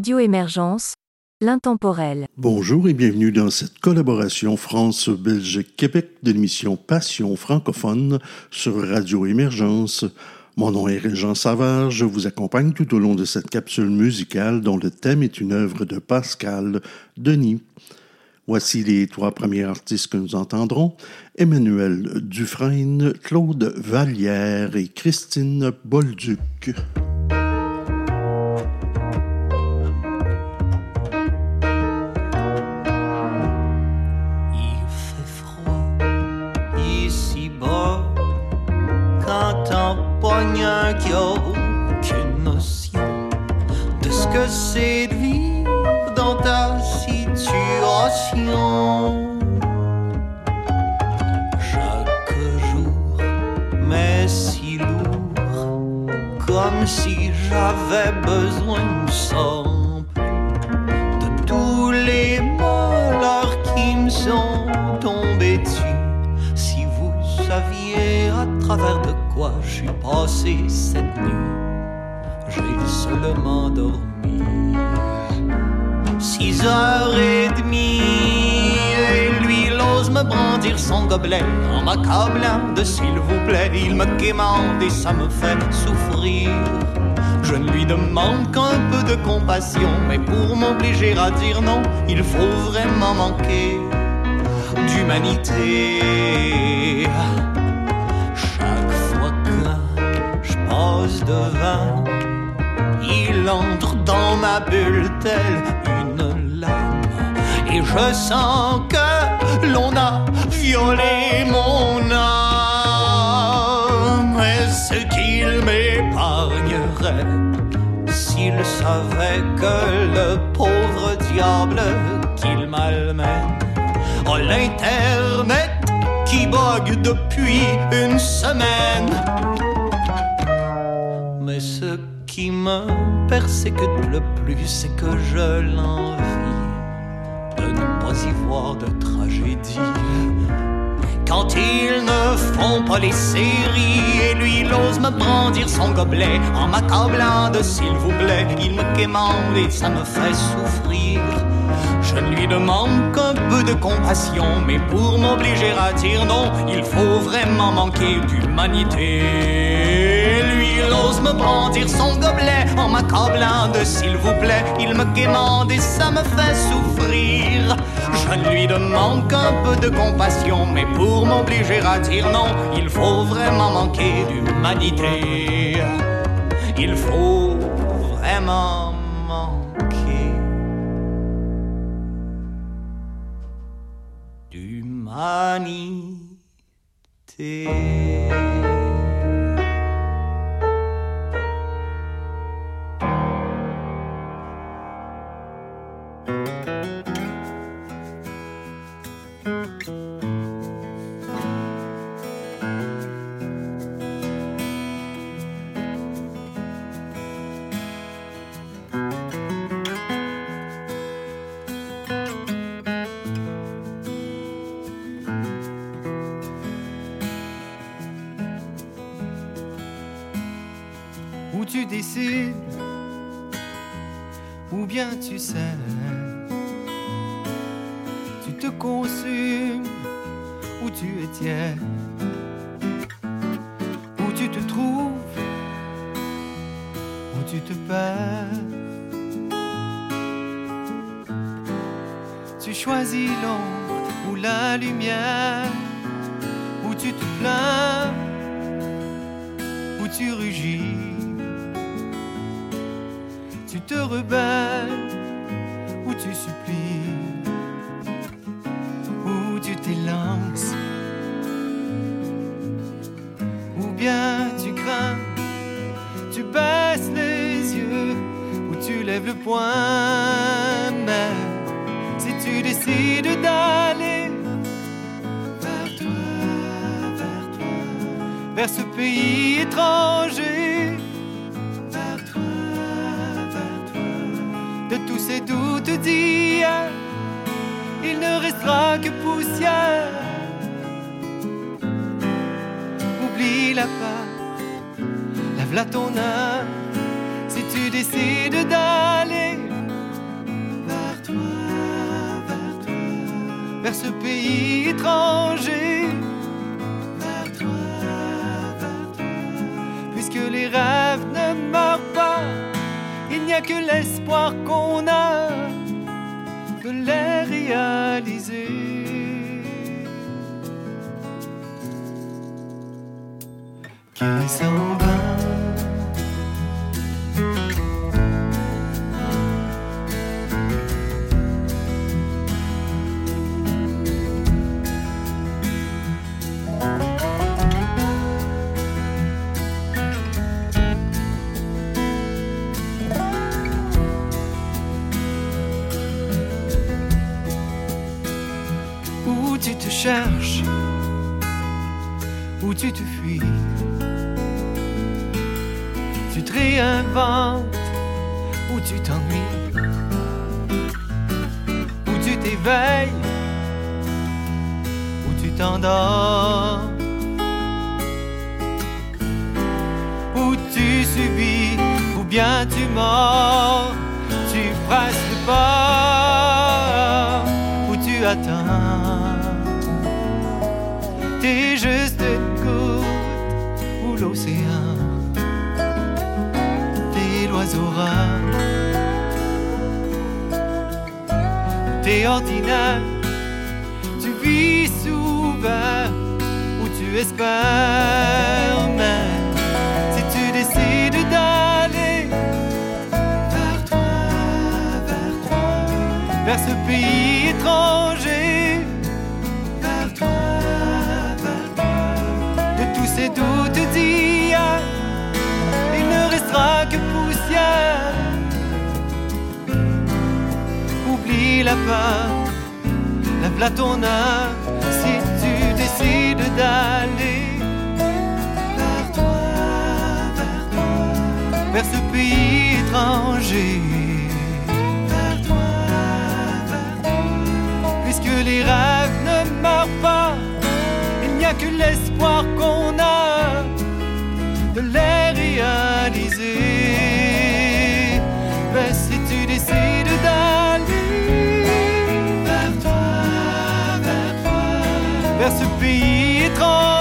Radio Émergence, l'intemporel. Bonjour et bienvenue dans cette collaboration France-Belgique-Québec de l'émission Passion francophone sur Radio Émergence. Mon nom est Régent Savard, je vous accompagne tout au long de cette capsule musicale dont le thème est une œuvre de Pascal Denis. Voici les trois premiers artistes que nous entendrons. Emmanuel Dufresne, Claude Vallière et Christine Bolduc. Qui a aucune notion de ce que c'est de vivre dans ta situation. Chaque jour, mais si lourd, comme si j'avais besoin sans plus de tous les malheurs qui me sont tombés dessus. Si vous saviez à travers de quoi je passé cette nuit, j'ai seulement dormi six heures et demie. Et lui, il ose me brandir son gobelet en m'accablant de s'il vous plaît. Il me quémande et ça me fait souffrir. Je ne lui demande qu'un peu de compassion, mais pour m'obliger à dire non, il faut vraiment manquer d'humanité. Je passe devant, il entre dans ma bulle telle une lame. Et je sens que l'on a violé mon âme. Est-ce qu'il m'épargnerait s'il savait que le pauvre diable qu'il malmène a l'internet qui bogue depuis une semaine? Mais ce qui me persécute le plus, c'est que je l'envie de ne pas y voir de tragédie. Quand ils ne font pas les séries, et lui il ose me brandir son gobelet en m'accablant de s'il vous plaît, il me quémande et ça me fait souffrir. Je ne lui demande qu'un peu de compassion, mais pour m'obliger à dire non, il faut vraiment manquer d'humanité. Il ose me brandir son gobelet en m'accablant de s'il vous plaît, il me quémande et ça me fait souffrir. Je ne lui demande qu'un peu de compassion, mais pour m'obliger à dire non, il faut vraiment manquer d'humanité. Il faut vraiment manquer d'humanité. Où tu décides, ou bien tu sais, consumes, où tu tiers, où tu te trouves, où tu te perds. Tu choisis l'ombre ou la lumière, où tu te plains, où tu rugis. Tu te rebelles, la peur, la platonneur, si tu décides d'aller vers toi, vers toi, vers ce pays étranger. Vers toi, vers toi. Puisque les rêves ne meurent pas, il n'y a que l'espoir qu'on a de l'air et ce pays étrange.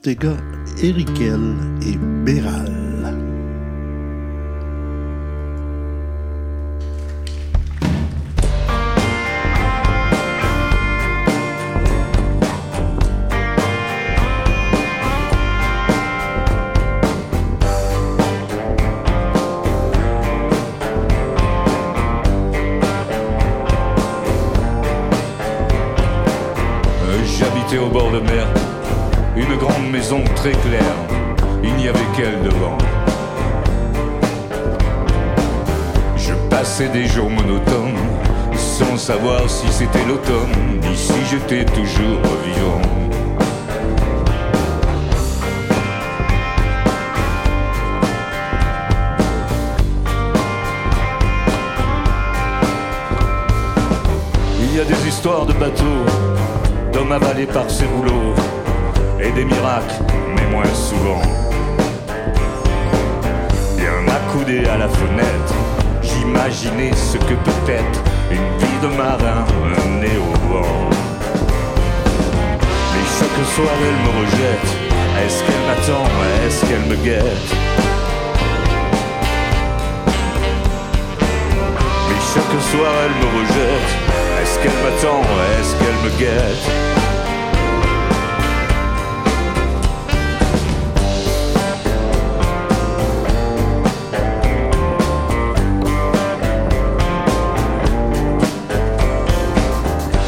Ortega, Erikel et Béral. Si c'était l'automne, ni si j'étais toujours vivant. Il y a des histoires de bateaux, d'hommes avalés par ces rouleaux, et des miracles, mais moins souvent. Bien accoudé à la fenêtre, j'imaginais ce que peut être une vie de marin chaque soir elle me rejette, est-ce qu'elle m'attend, est-ce qu'elle me guette? Mais chaque soir elle me rejette. Est-ce qu'elle m'attend? Est-ce qu'elle me guette?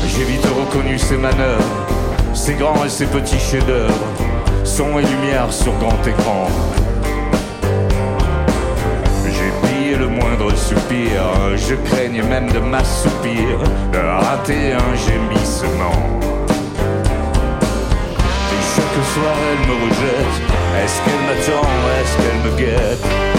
J'ai vite reconnu ses manœuvres, ses grands et ses petits chefs-d'œuvre, son et lumière sur grand écran. J'ai pillé le moindre soupir, je craigne même de m'assoupir, de rater un gémissement. Et chaque soir elle me rejette, est-ce qu'elle m'attend, est-ce qu'elle me guette?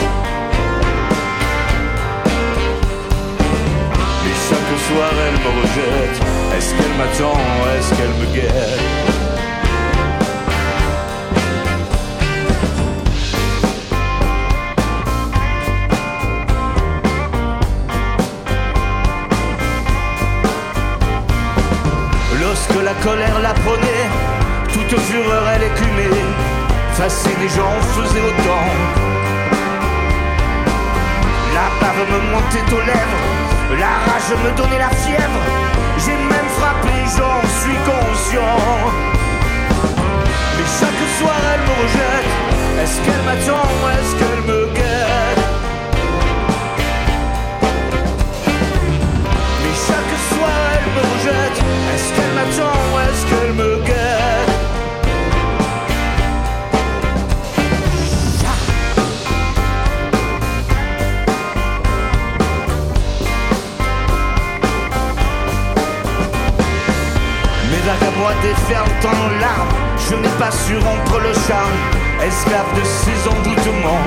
Soir elle me rejette, est-ce qu'elle m'attend, est-ce qu'elle me guette? Lorsque la colère la prenait, toute fureur elle écumait. Fasser les gens faisait autant. La bave me montait aux lèvres, la rage me donnait la fièvre. J'ai même frappé, j'en suis conscient. Mais chaque soir elle me rejette. Est-ce qu'elle m'attend, est-ce qu'elle me guette? Mais chaque soir elle me rejette. Est-ce qu'elle m'attend, Je n'ai pas su rompre le charme, esclave de ses envoûtements.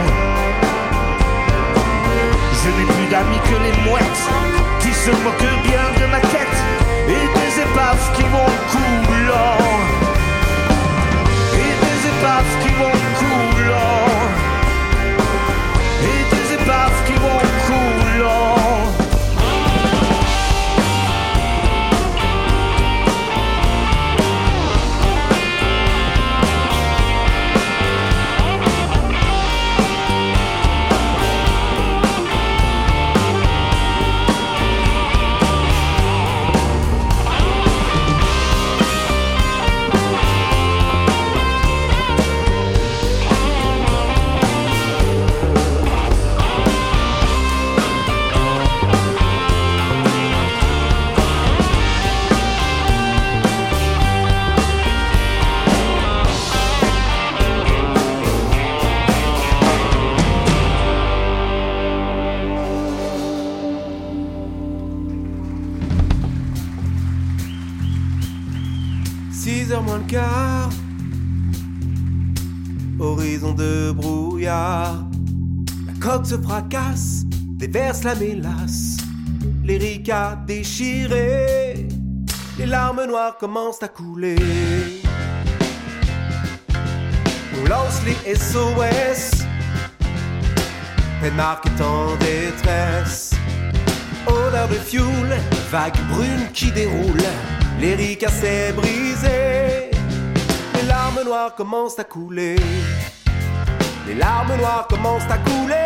Je n'ai plus d'amis que les mouettes qui se moquent bien de ma quête et des épaves qui vont coulant. Et des épaves qui vont coulant. Déverse la mélasse. Les Les larmes noires commencent à couler. On lance les SOS. Penmark est en détresse. Odeur de fioul, vague brune qui déroule. L'Erika s'est brisée. Les larmes noires commencent à couler. Les larmes noires commencent à couler.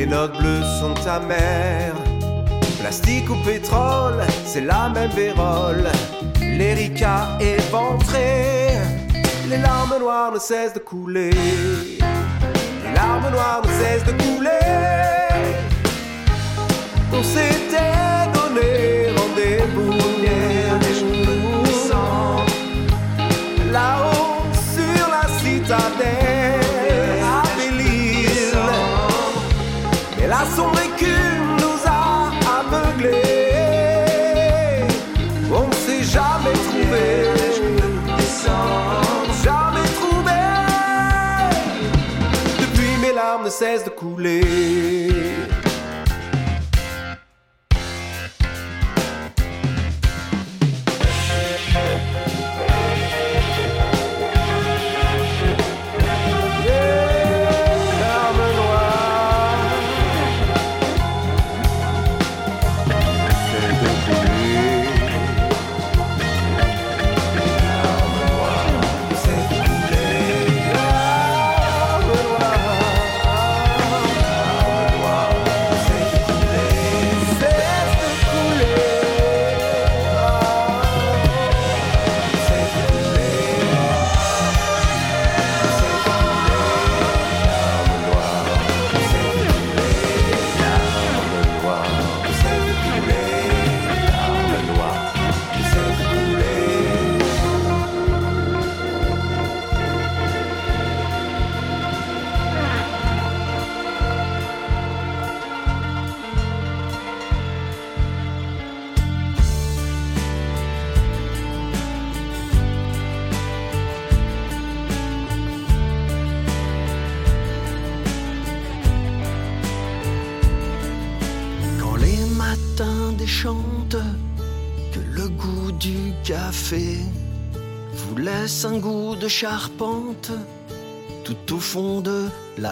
les notes bleues sont amères. Plastique ou pétrole, c'est la même vérole. L'Erika éventrée, les larmes noires ne cessent de couler. Les larmes noires ne cessent de couler. On s'était donné cessent de couler.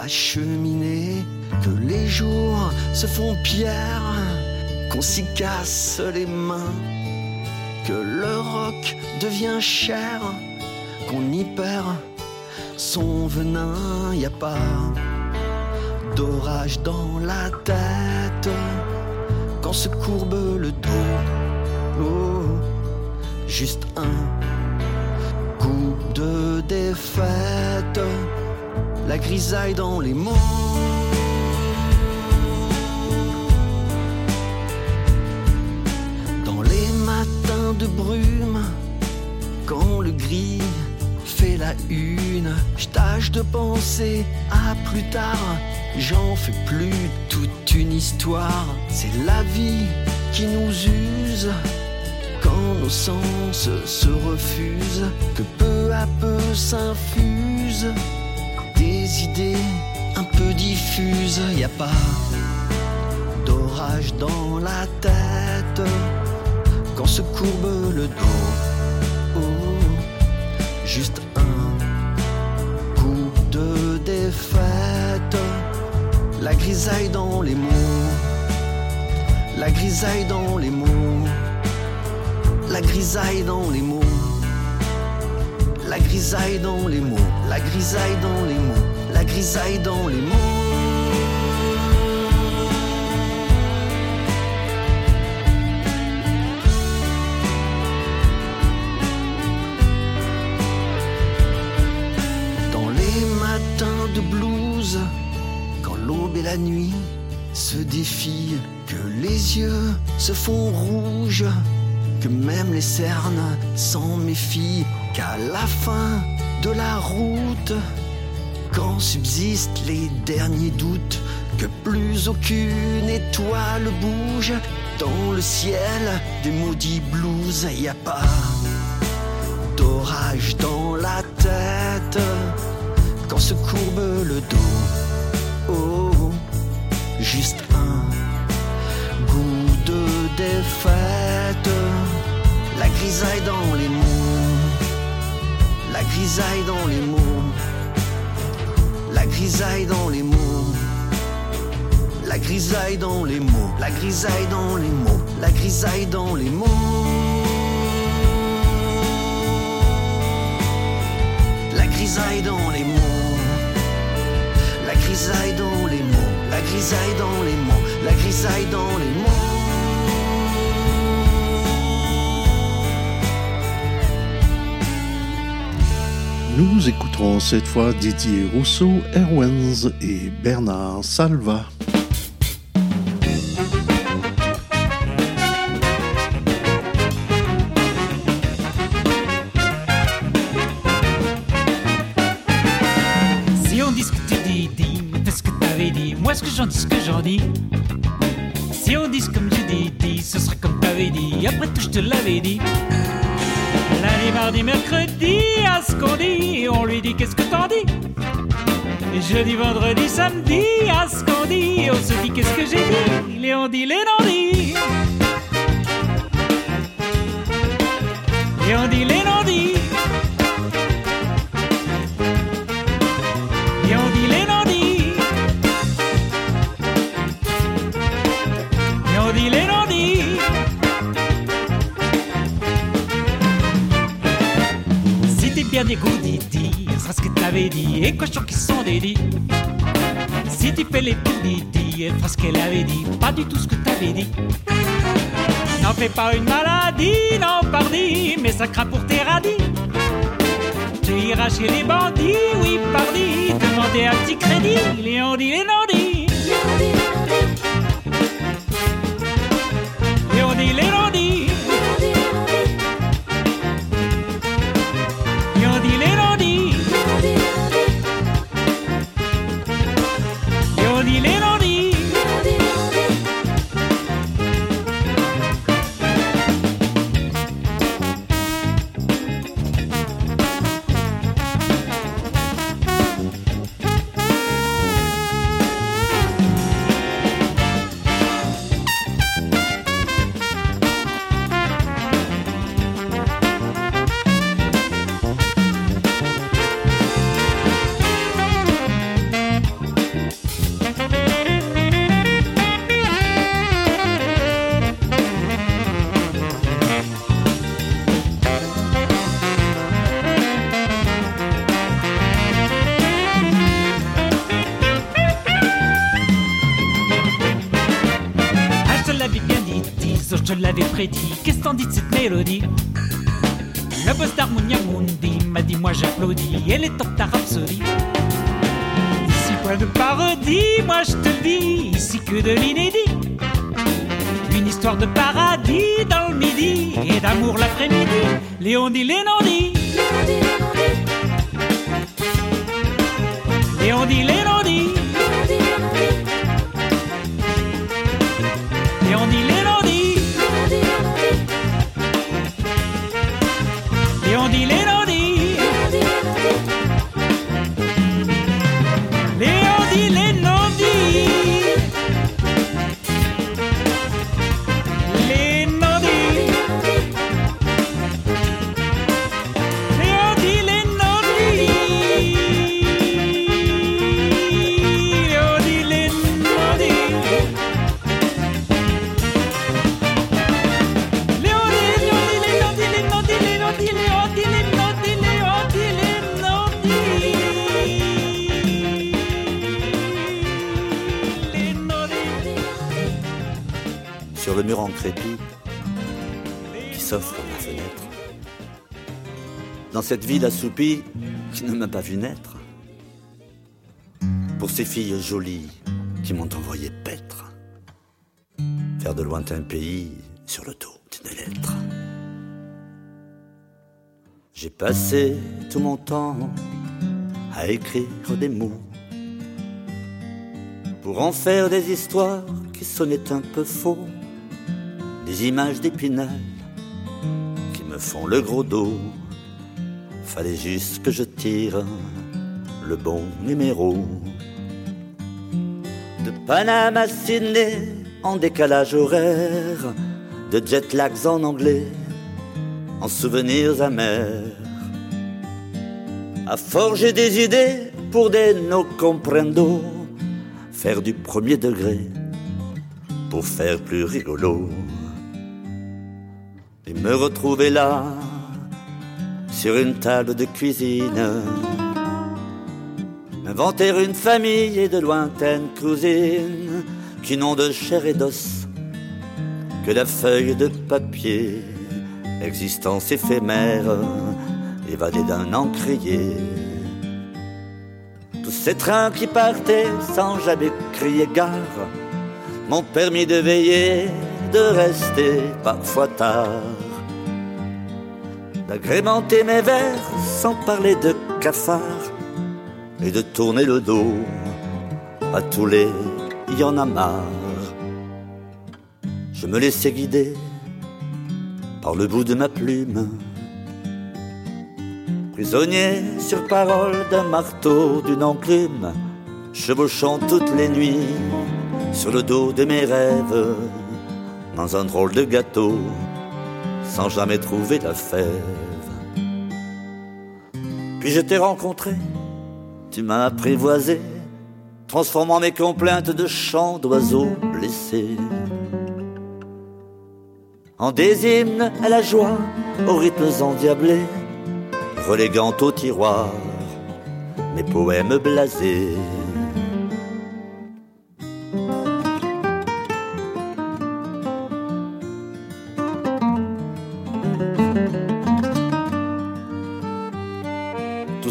Cheminée, que les jours se font pierre, qu'on s'y casse les mains, que le roc devient cher, qu'on y perd son venin, y a pas d'orage dans la tête quand se courbe le dos. Grisaille dans les mots. Dans les matins de brume, quand le gris fait la une, je tâche de penser à plus tard. J'en fais plus toute une histoire, c'est la vie qui nous use quand nos sens se refusent, que peu à peu s'infusent idées un peu diffuses. Y a pas d'orage dans la tête quand se courbe le dos. Oh, juste un coup de défaite, la grisaille dans les mots, la grisaille dans les mots la grisaille dans les mots. La grisaille dans les mots, la grisaille dans les mots, grisaille dans les mots. Dans les matins de blues, quand l'aube et la nuit se défient, que les yeux se font rouges que même les cernes s'en méfient, qu'à la fin de la route, subsistent les derniers doutes, que plus aucune étoile bouge dans le ciel des maudits blues, y a pas d'orage dans la tête quand se courbe le dos. Oh, juste un goût de défaite la grisaille dans les mots, la grisaille dans les mots, grisaille dans les mots, la grisaille dans les mots, la grisaille dans les mots, la grisaille dans les mots. La grisaille dans les mots, la grisaille dans les mots, la grisaille dans les mots, la grisaille dans les mots. Nous écouterons cette fois Didier Rousseau, Erwens et Bernard Salva. Si on dit ce que tu dis, dis, mais fais ce que t'avais dit. Moi, ce que j'en dis, ce que j'en dis. Si on dit comme tu dis, dis, ce serait comme t'avais dit. Après tout, je te l'avais dit. Lundi, mardi, mercredi, à ce qu'on dit, dit qu'est-ce que t'en dis. Jeudi, vendredi, samedi, à ce qu'on dit, on se dit qu'est-ce que j'ai dit. Les on dit, les non dit. Et on dit les non dit. Et on dit les non dit. Et on dit les non dit. Si t'es bien goudis, t'avais dit. Et je qu'ils sont dédits. Si tu fais les didi, elle fera ce qu'elle avait dit. Pas du tout ce que t'avais dit. N'en fais pas une maladie, non, pardi, mais ça craint pour tes radis. Tu iras chez les bandits, oui, pardi, demander un petit crédit. Les on dit, les non te l'avais prédit. Qu'est-ce que t'en dis de cette mélodie? Le boss d'Harmonia Mundi m'a dit moi j'applaudis et les top ta rhapsodie. Ici point de parodie, moi je te le dis, ici que de l'inédit. Une histoire de paradis dans le midi et d'amour l'après-midi. Léon dit, Léon dit. Léon dit, Léon dit. Léon Léon cette ville assoupie qui ne m'a pas vu naître. Pour ces filles jolies qui m'ont envoyé paître. Faire de lointains pays sur le dos d'une lettre. J'ai passé tout mon temps à écrire des mots pour en faire des histoires qui sonnaient un peu faux, des images d'épinal qui me font le gros dos. Fallait juste que je tire le bon numéro. De Paname à Sydney en décalage horaire, de jet lags en anglais, en souvenirs amers à forger des idées pour des no comprendo, faire du premier degré pour faire plus rigolo. Et me retrouver là, sur une table de cuisine, inventer une famille et de lointaines cousines qui n'ont de chair et d'os que la feuille de papier, existence éphémère, évadée d'un encrier. Tous ces trains qui partaient sans jamais crier gare m'ont permis de veiller, de rester parfois tard, d'agrémenter mes vers sans parler de cafards et de tourner le dos. À tous les y en a marre. Je me laissais guider par le bout de ma plume, prisonnier sur parole d'un marteau, d'une enclume, chevauchant toutes les nuits sur le dos de mes rêves, dans un drôle de gâteau, sans jamais trouver la fève. Puis je t'ai rencontré, tu m'as apprivoisé, transformant mes complaintes de chants d'oiseaux blessés en des hymnes à la joie, aux rythmes endiablés, reléguant au tiroir mes poèmes blasés.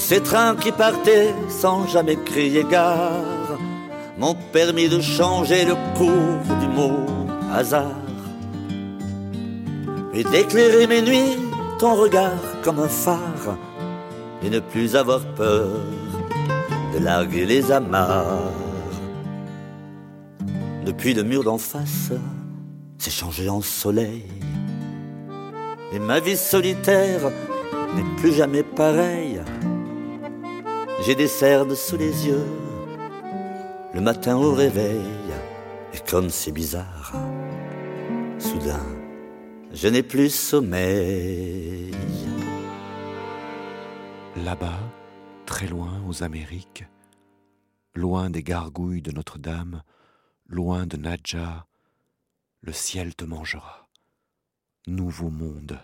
Ces trains qui partaient sans jamais crier gare m'ont permis de changer le cours du mot hasard et d'éclairer mes nuits, ton regard comme un phare, et ne plus avoir peur de larguer les amarres. Depuis le mur d'en face, s'est changé en soleil, et ma vie solitaire n'est plus jamais pareille. J'ai des cernes sous les yeux, le matin au réveil, et comme c'est bizarre, soudain, je n'ai plus sommeil. Là-bas, très loin aux Amériques, loin des gargouilles de Notre-Dame, loin de Nadja, le ciel te mangera. Nouveau monde,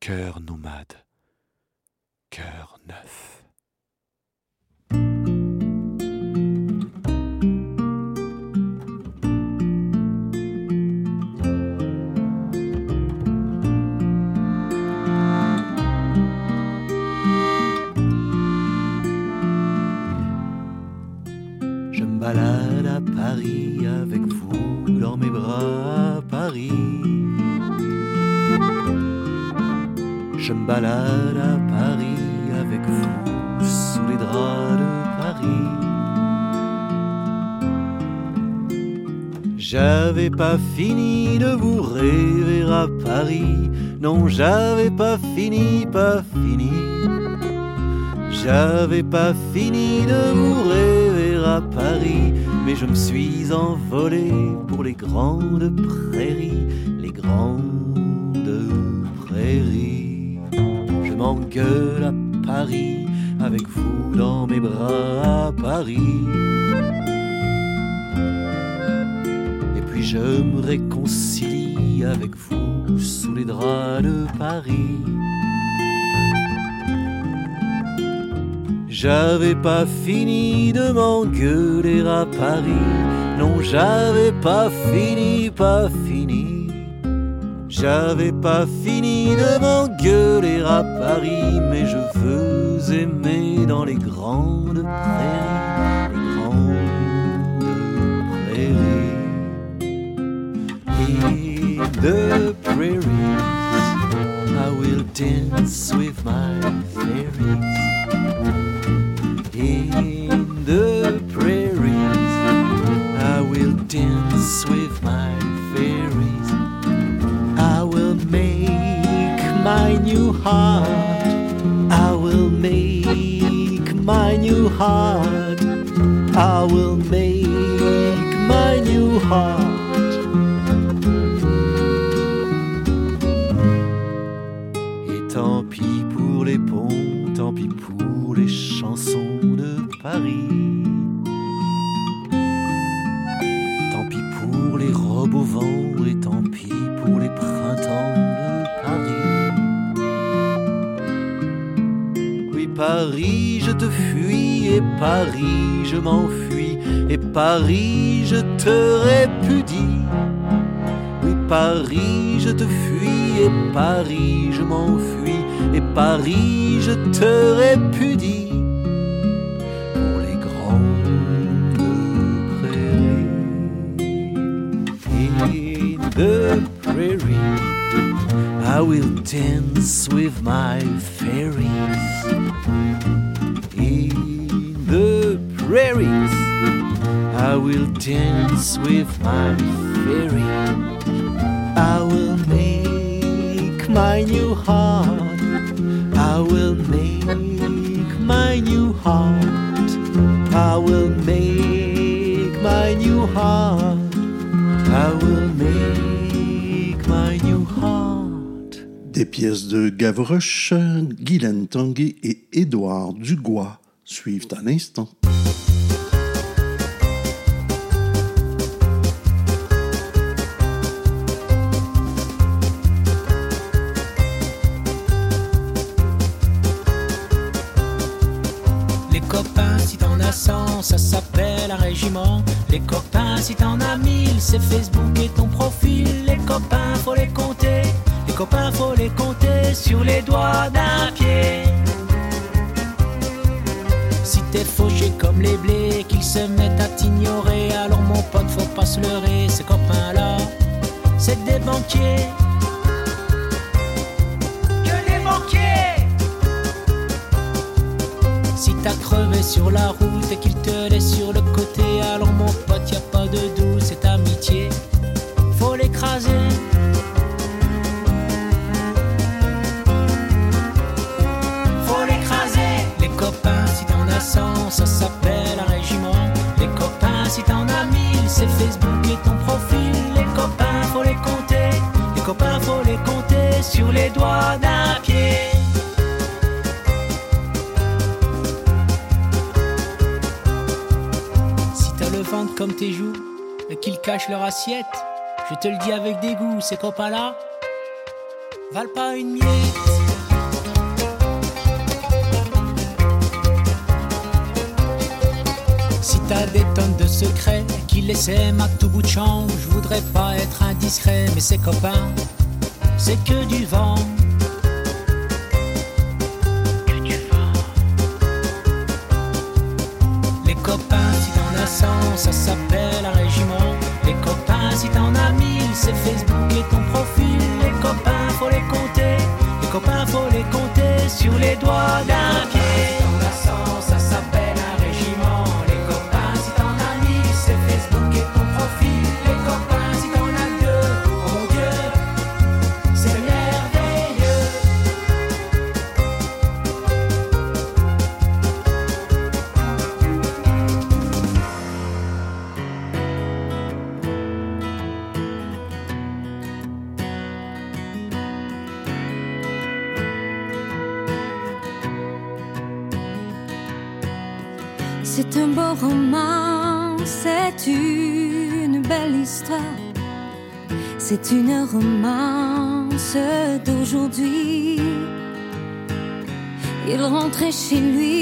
cœur nomade, cœur neuf. Je me balade à Paris avec vous sous les draps de Paris. J'avais pas fini de vous rêver à Paris, non j'avais pas fini, pas fini. J'avais pas fini de vous rêver à Paris, mais je me suis envolé pour les grandes prairies, les grandes m'engueule à Paris avec vous dans mes bras à Paris. Et puis je me réconcilie avec vous sous les draps de Paris. J'avais pas fini de m'engueuler à Paris. Non, j'avais pas fini, pas fini. J'avais pas fini de m'engueuler à Paris, mais je veux aimer dans les grandes prairies, les grandes prairies. In the prairies, I will dance with my fairies. Heart. I will make my new heart. I will make my new heart. Te fuis et Paris, je m'enfuis et Paris, je te répudie. Oui, Paris, je te fuis et Paris, je m'enfuis et Paris, je te répudie. Pour les grandes prairies. In the prairie, I will dance with my fairies. Will dance with my fairies. I will make my new heart. I will make my new heart. I will make my new heart. I will make my new heart. Des pièces de Gavroche, Guylaine Tanguay et Édouard Dugois suivent à l'instant. Si t'en as 100, ça s'appelle un régiment. Les copains, si t'en as 1000, c'est Facebook et ton profil. Les copains, faut les compter. Les copains, faut les compter sur les doigts d'un pied. Si t'es fauché comme les blés, qu'ils se mettent à t'ignorer, alors mon pote, faut pas se leurrer. Ces copains-là, c'est des banquiers. Sur la route et qu'il te laisse sur le côté, alors mon pote, y a pas de doute, c'est amitié. Faut l'écraser. Faut l'écraser. Les copains, si t'en as 100, ça s'appelle un régiment. Les copains, si t'en as 1000, c'est Facebook et ton profil. Les copains, faut les compter. Les copains, faut les compter sur les doigts d'un pied. Comme tes joues et qu'ils cachent leur assiette, je te le dis avec dégoût, ces copains-là valent pas une miette. Si t'as des tonnes de secrets qui laissent à tout bout de champ, je voudrais pas être indiscret, mais ces copains, c'est que du vent. rentrer chez lui.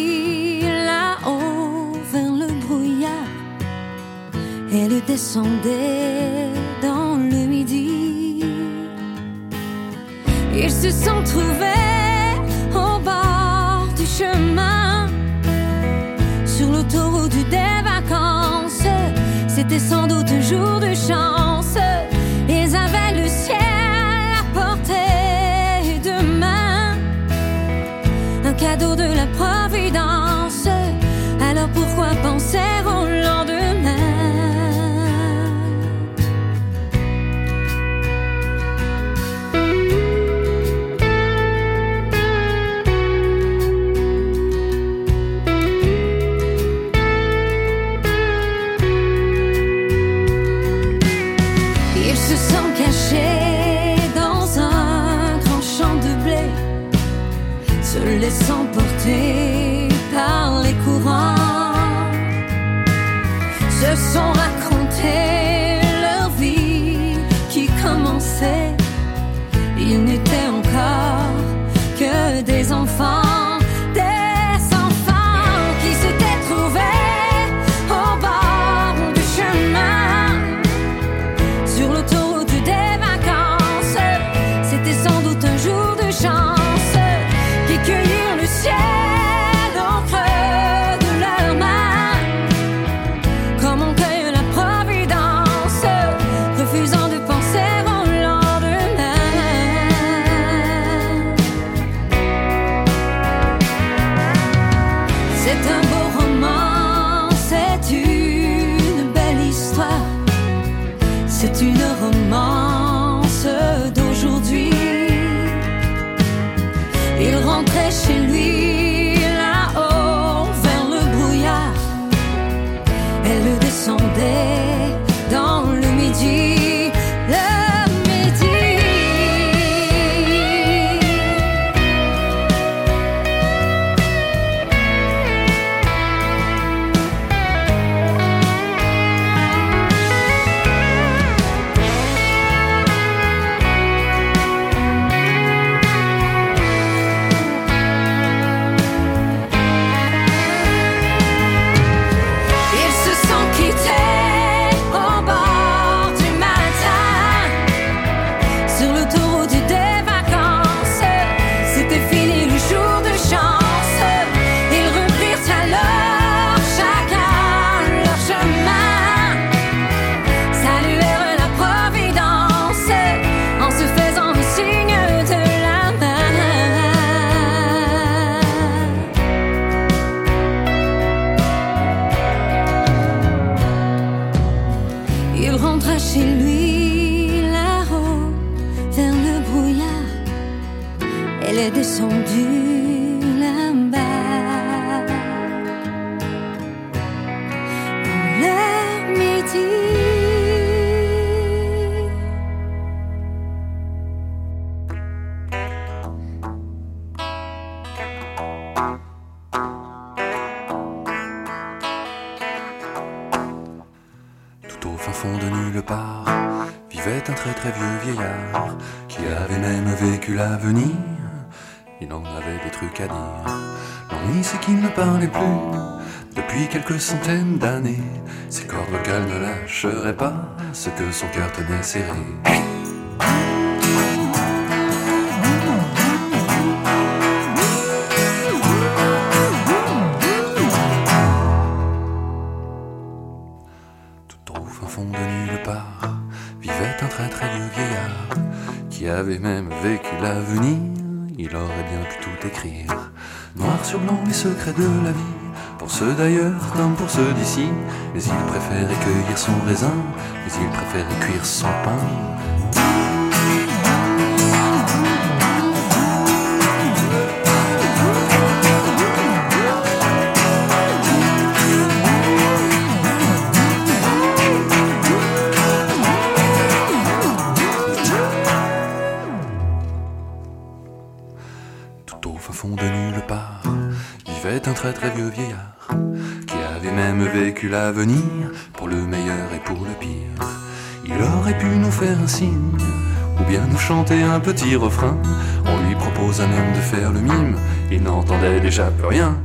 son cœur tenait serré. Tout au fin fond de nulle part vivait un très très vieux vieillard qui avait même vécu l'avenir. Il aurait bien pu tout écrire, noir sur blanc les secrets de la vie pour ceux d'ailleurs comme pour ceux d'ici, mais il préférait cueillir son raisin cuire pain. Tout au fond de nulle part vivait un très très vieux vieillard qui avait même vécu l'avenir pour le meilleur et pour le pire. Il aurait pu nous faire un signe ou bien nous chanter un petit refrain. On lui proposa même de faire le mime, il n'entendait déjà plus rien.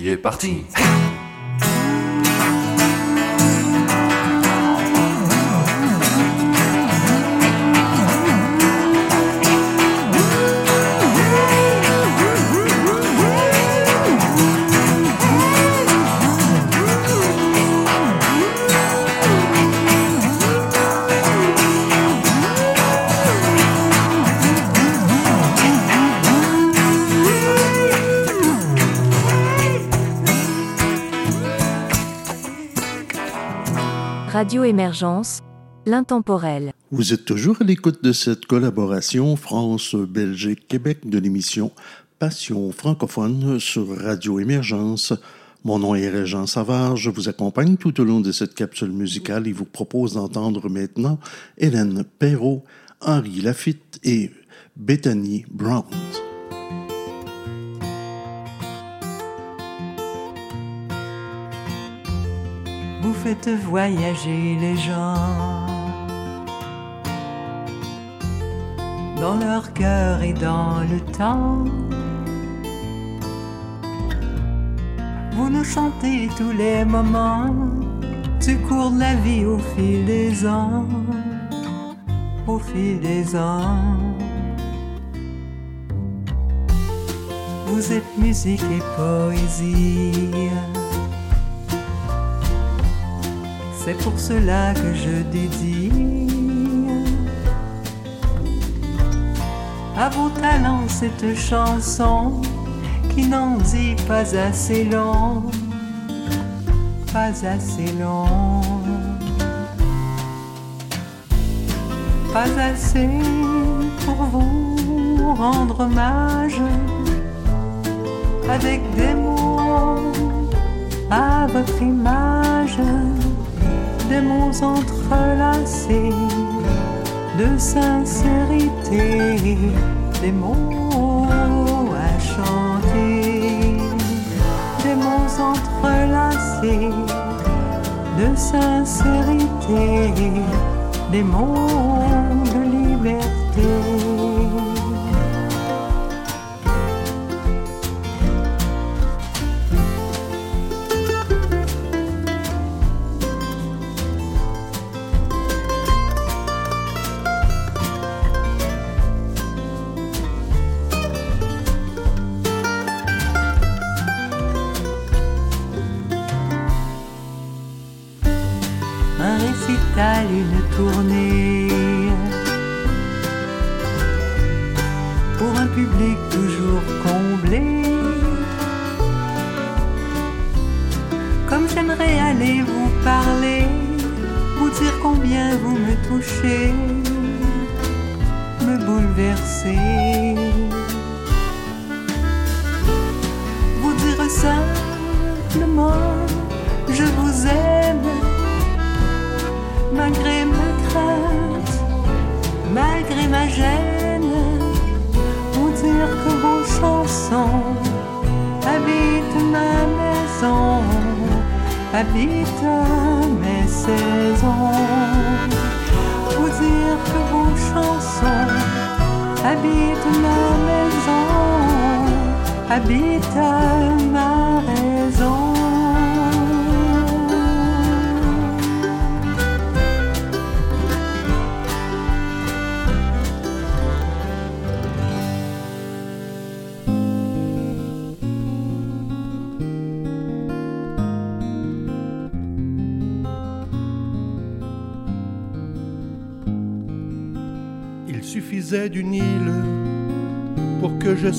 Qui est parti. L'intemporel. Vous êtes toujours à l'écoute de cette collaboration France-Belgique-Québec de l'émission Passion francophone sur Radio Émergence. Mon nom est Régent Savard, je vous accompagne tout au long de cette capsule musicale et vous propose d'entendre maintenant Hélène Perrault, Henri Lafitte et Bethany Brown. Faites voyager les gens dans leur cœur et dans le temps. Vous nous chantez tous les moments du cours de la vie au fil des ans, au fil des ans. Vous êtes musique et poésie. C'est pour cela que je dédie à vos talents cette chanson qui n'en dit pas assez long, pas assez long, pas assez pour vous rendre hommage avec des mots à votre image des mots entrelacés de sincérité, des mots à chanter, des mots entrelacés de sincérité, des mots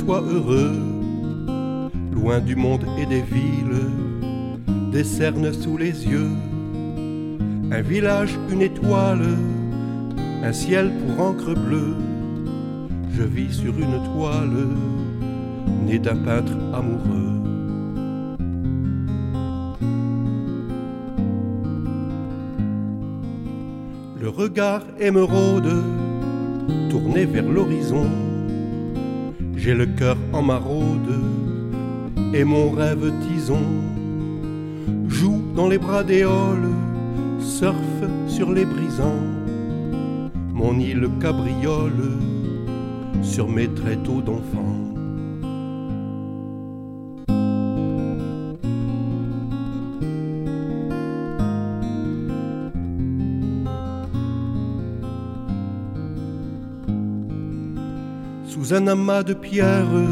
sois heureux, loin du monde et des villes, des sous les yeux, un village, une étoile, un ciel pour encre bleue. Je vis sur une toile, né d'un peintre amoureux. Le regard émeraude tourné vers l'horizon. J'ai le cœur en maraude et mon rêve tison. Joue dans les bras d'éole, surfe sur les brisants. Mon île cabriole sur mes tréteaux d'enfant. Un amas de pierres,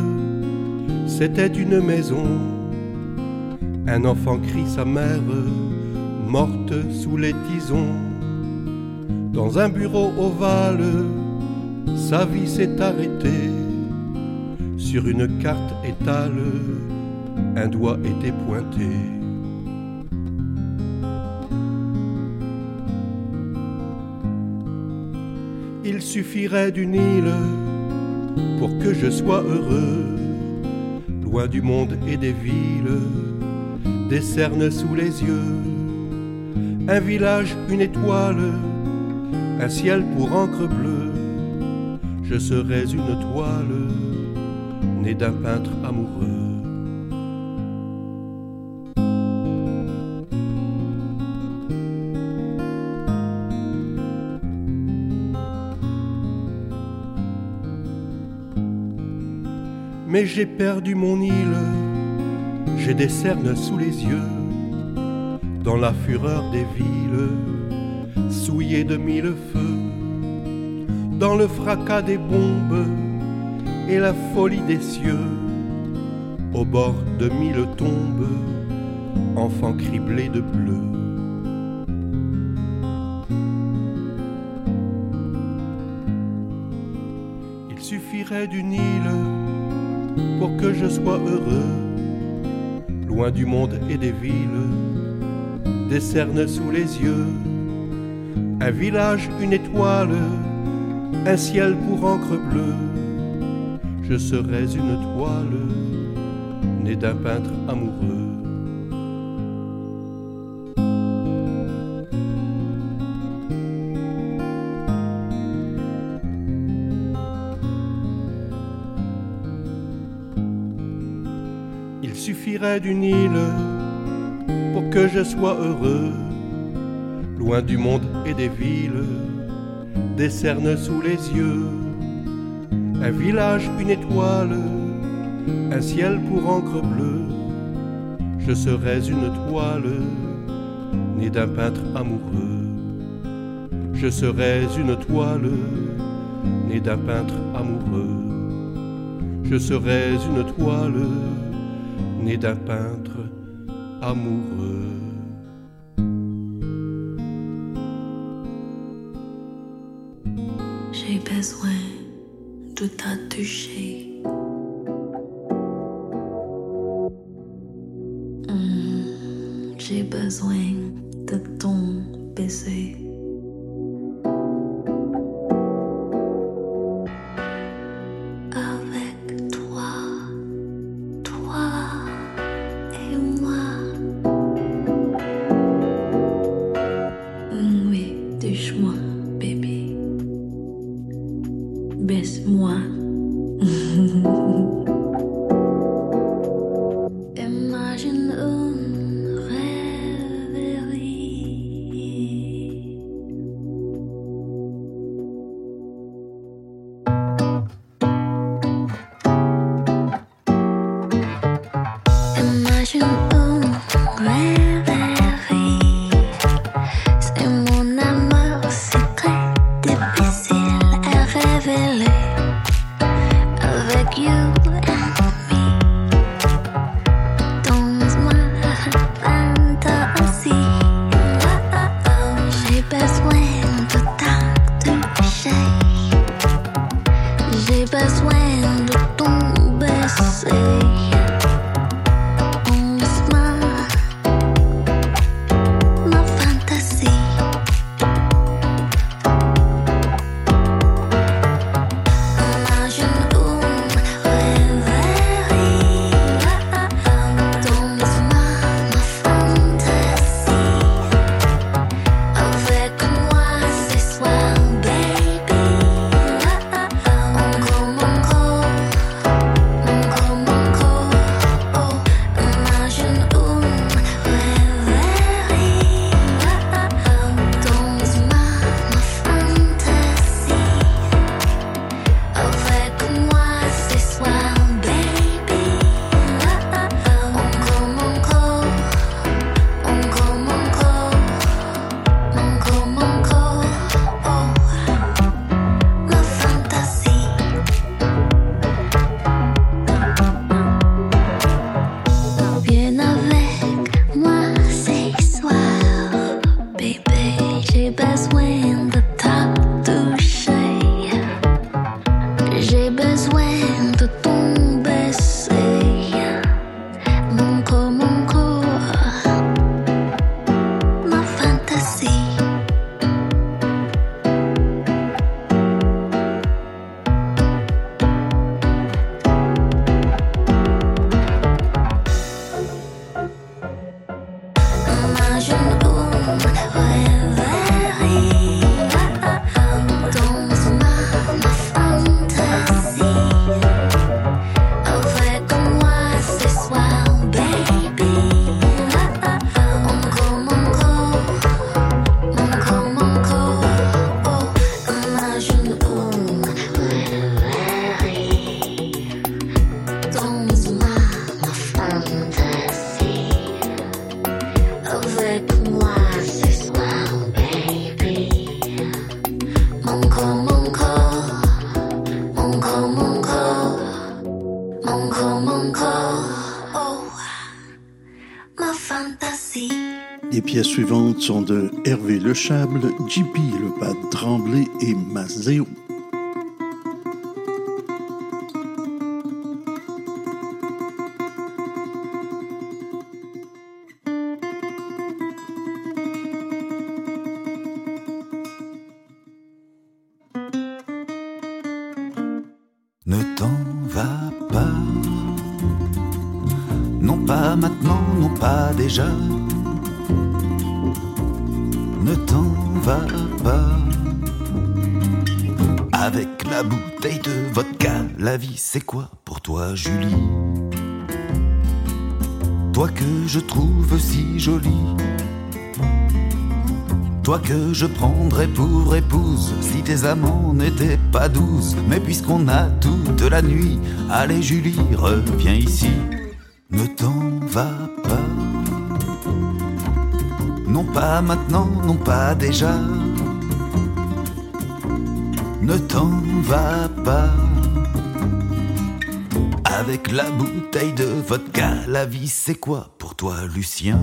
c'était une maison. Un enfant crie sa mère, morte sous les tisons. Dans un bureau ovale, sa vie s'est arrêtée. Sur une carte étale, un doigt était pointé. Il suffirait d'une île pour que je sois heureux, loin du monde et des villes, des cernes sous les yeux, un village, une étoile, un ciel pour encre bleue, je serais une toile, née d'un peintre amoureux. Mais j'ai perdu mon île, j'ai des cernes sous les yeux, dans la fureur des villes, souillées de mille feux, dans le fracas des bombes et la folie des cieux, au bord de mille tombes, enfants criblés de bleu. Il suffirait d'une île pour que je sois heureux, loin du monde et des villes, des cernes sous les yeux, un village, une étoile, un ciel pour encre bleue, je serais une toile, née d'un peintre amoureux. Suffirait d'une île pour que je sois heureux, loin du monde et des villes, des cernes sous les yeux, un village, une étoile, un ciel pour encre bleue, je serais une toile, née d'un peintre amoureux. Je serais une toile, née d'un peintre amoureux. Je serais une toile, d'un peintre amoureux. De Hervé Le Chable, JP Le Pas Tremblay et Mazéo. Ne c'est quoi pour toi Julie? Toi que je trouve si jolie. Toi que je prendrais pour épouse si tes amants n'étaient pas douze. Mais puisqu'on a toute la nuit, allez Julie, reviens ici. Ne t'en va pas. Non pas maintenant, non pas déjà. Ne t'en va pas. Avec la bouteille de vodka, la vie c'est quoi pour toi Lucien?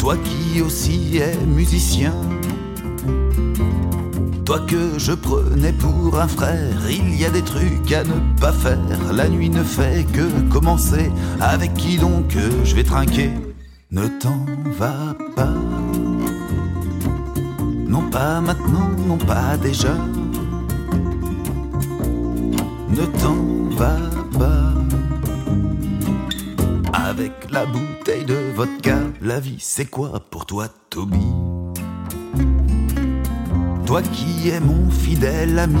Toi qui aussi es musicien, toi que je prenais pour un frère, il y a des trucs à ne pas faire. La nuit ne fait que commencer. Avec qui donc je vais trinquer? Ne t'en va pas. Non pas maintenant, non pas déjà. Ne t'en va pas. Avec la bouteille de vodka, la vie c'est quoi pour toi, Toby? Toi qui es mon fidèle ami.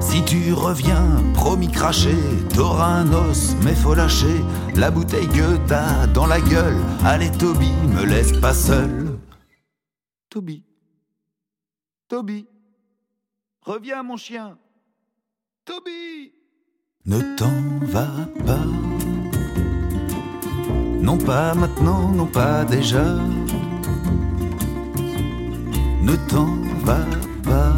Si tu reviens, promis craché, t'auras un os, mais faut lâcher la bouteille que t'as dans la gueule. Allez, Toby, me laisse pas seul. Toby, Toby, reviens, mon chien. Toby ne t'en va pas. Non pas maintenant, non pas déjà. Ne t'en va pas.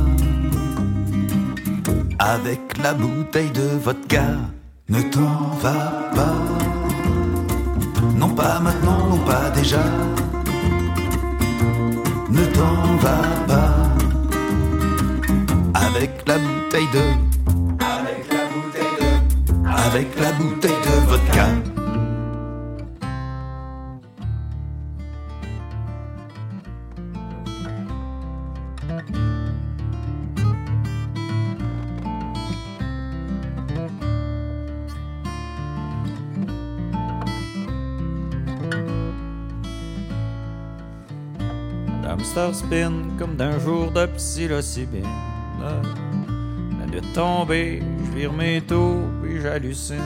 Avec la bouteille de vodka, ne t'en va pas. Non pas maintenant, non pas déjà. Ne t'en va pas. Avec la bouteille de. Avec la bouteille de. Avec la bouteille de vodka. L'hamster spin comme d'un jour de psilocybine. La nuit tombée, je vire mes tours puis j'hallucine.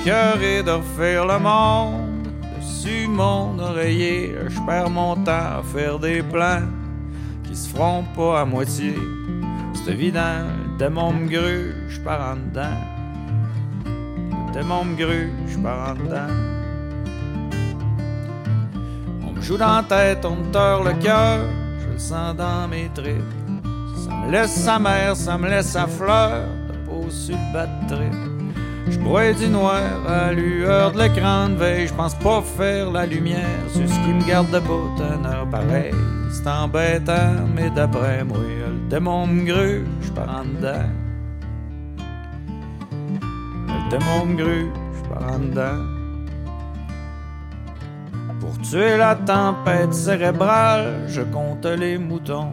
Écœuré de refaire le monde. Dessus mon oreiller, je perds mon temps à faire des plans qui se feront pas à moitié. C'est évident, le démon me gruge, je pars en dedans. Le démon me gruge, je pars en dedans. On me joue dans la tête, on me tord le cœur, je le sens dans mes tripes. Laisse sa mère, ça me laisse sa fleur, de peau sur le bas de trip. Je du noir à lueur de l'écran de veille, je pense pas faire la lumière sur ce qui me garde debout une heure pareil. C'est embêtant, mais d'après moi, le démon me gruge par en dedans. Le démon me gruge par en dedans. Pour tuer la tempête cérébrale, je compte les moutons.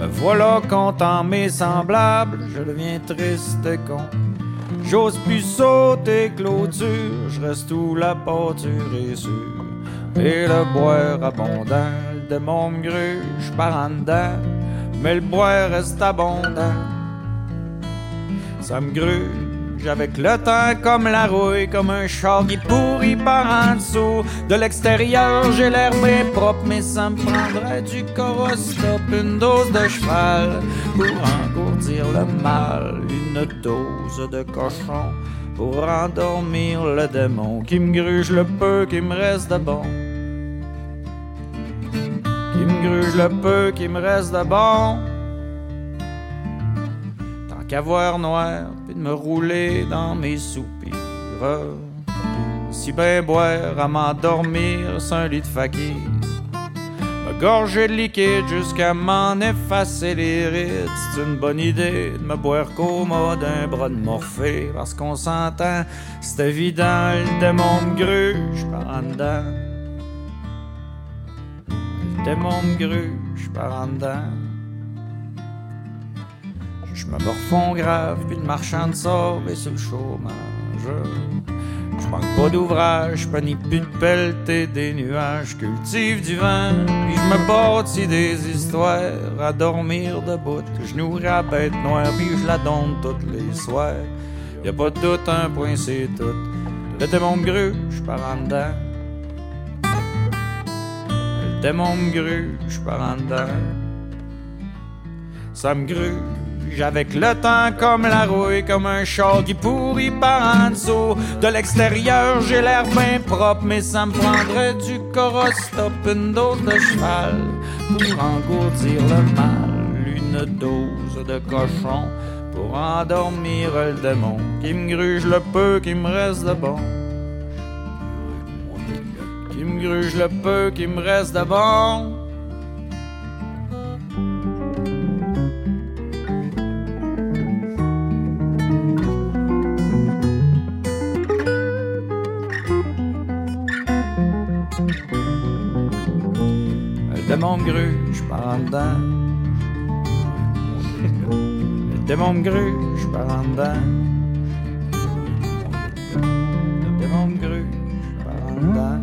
Me voilà comptant mes semblables, je deviens triste et con. J'ose plus sauter clôture, je reste où la pâture est sûre. Et le boire abondant, démon me gruge par en dedans, mais le boire reste abondant. Ça me gruge avec le temps comme la rouille, comme un char qui pourrit par en dessous. De l'extérieur, j'ai l'air bien propre, mais ça me prendrait du corostop, une dose de cheval pour engourdir le mal, une dose de cochon pour endormir le démon qui me gruge le peu qui me reste de bon. Qui me gruge le peu qui me reste de bon. Tant qu'à voir noir, me rouler dans mes soupirs. Si ben boire à m'endormir, c'est un lit de fakir. Me gorger de liquide jusqu'à m'en effacer les rides. C'est une bonne idée de me boire coma d'un bras de morphée. Parce qu'on s'entend, c'est évident, le démon me gruge par en dedans. Le démon me gruge par en dedans. Je me morfonds grave, puis le marchand de sort et sur le chômage. Je manque pas d'ouvrage, pas ni plus de pelleté des nuages, cultive du vent, puis je me bâtis des histoires à dormir debout, je nourris la bête noire, puis je la donne toutes les soirs. Y a pas tout un point, c'est tout. Le démon me gruge par en dedans. Le démon me gruge par en dedans. Ça me gruge avec le temps comme la rouille, comme un char qui pourrit par en dessous. De l'extérieur, j'ai l'air bien propre, mais ça me prendrait du corostop, une dose de cheval pour engourdir le mal, une dose de cochon pour endormir le démon qui me gruge le peu qui me reste de bon. Qui me gruge le peu qui me reste de bon. Démon me gruge par en dedans. Le démon me gruge par en dedans. Le démon me gruge par en dedans.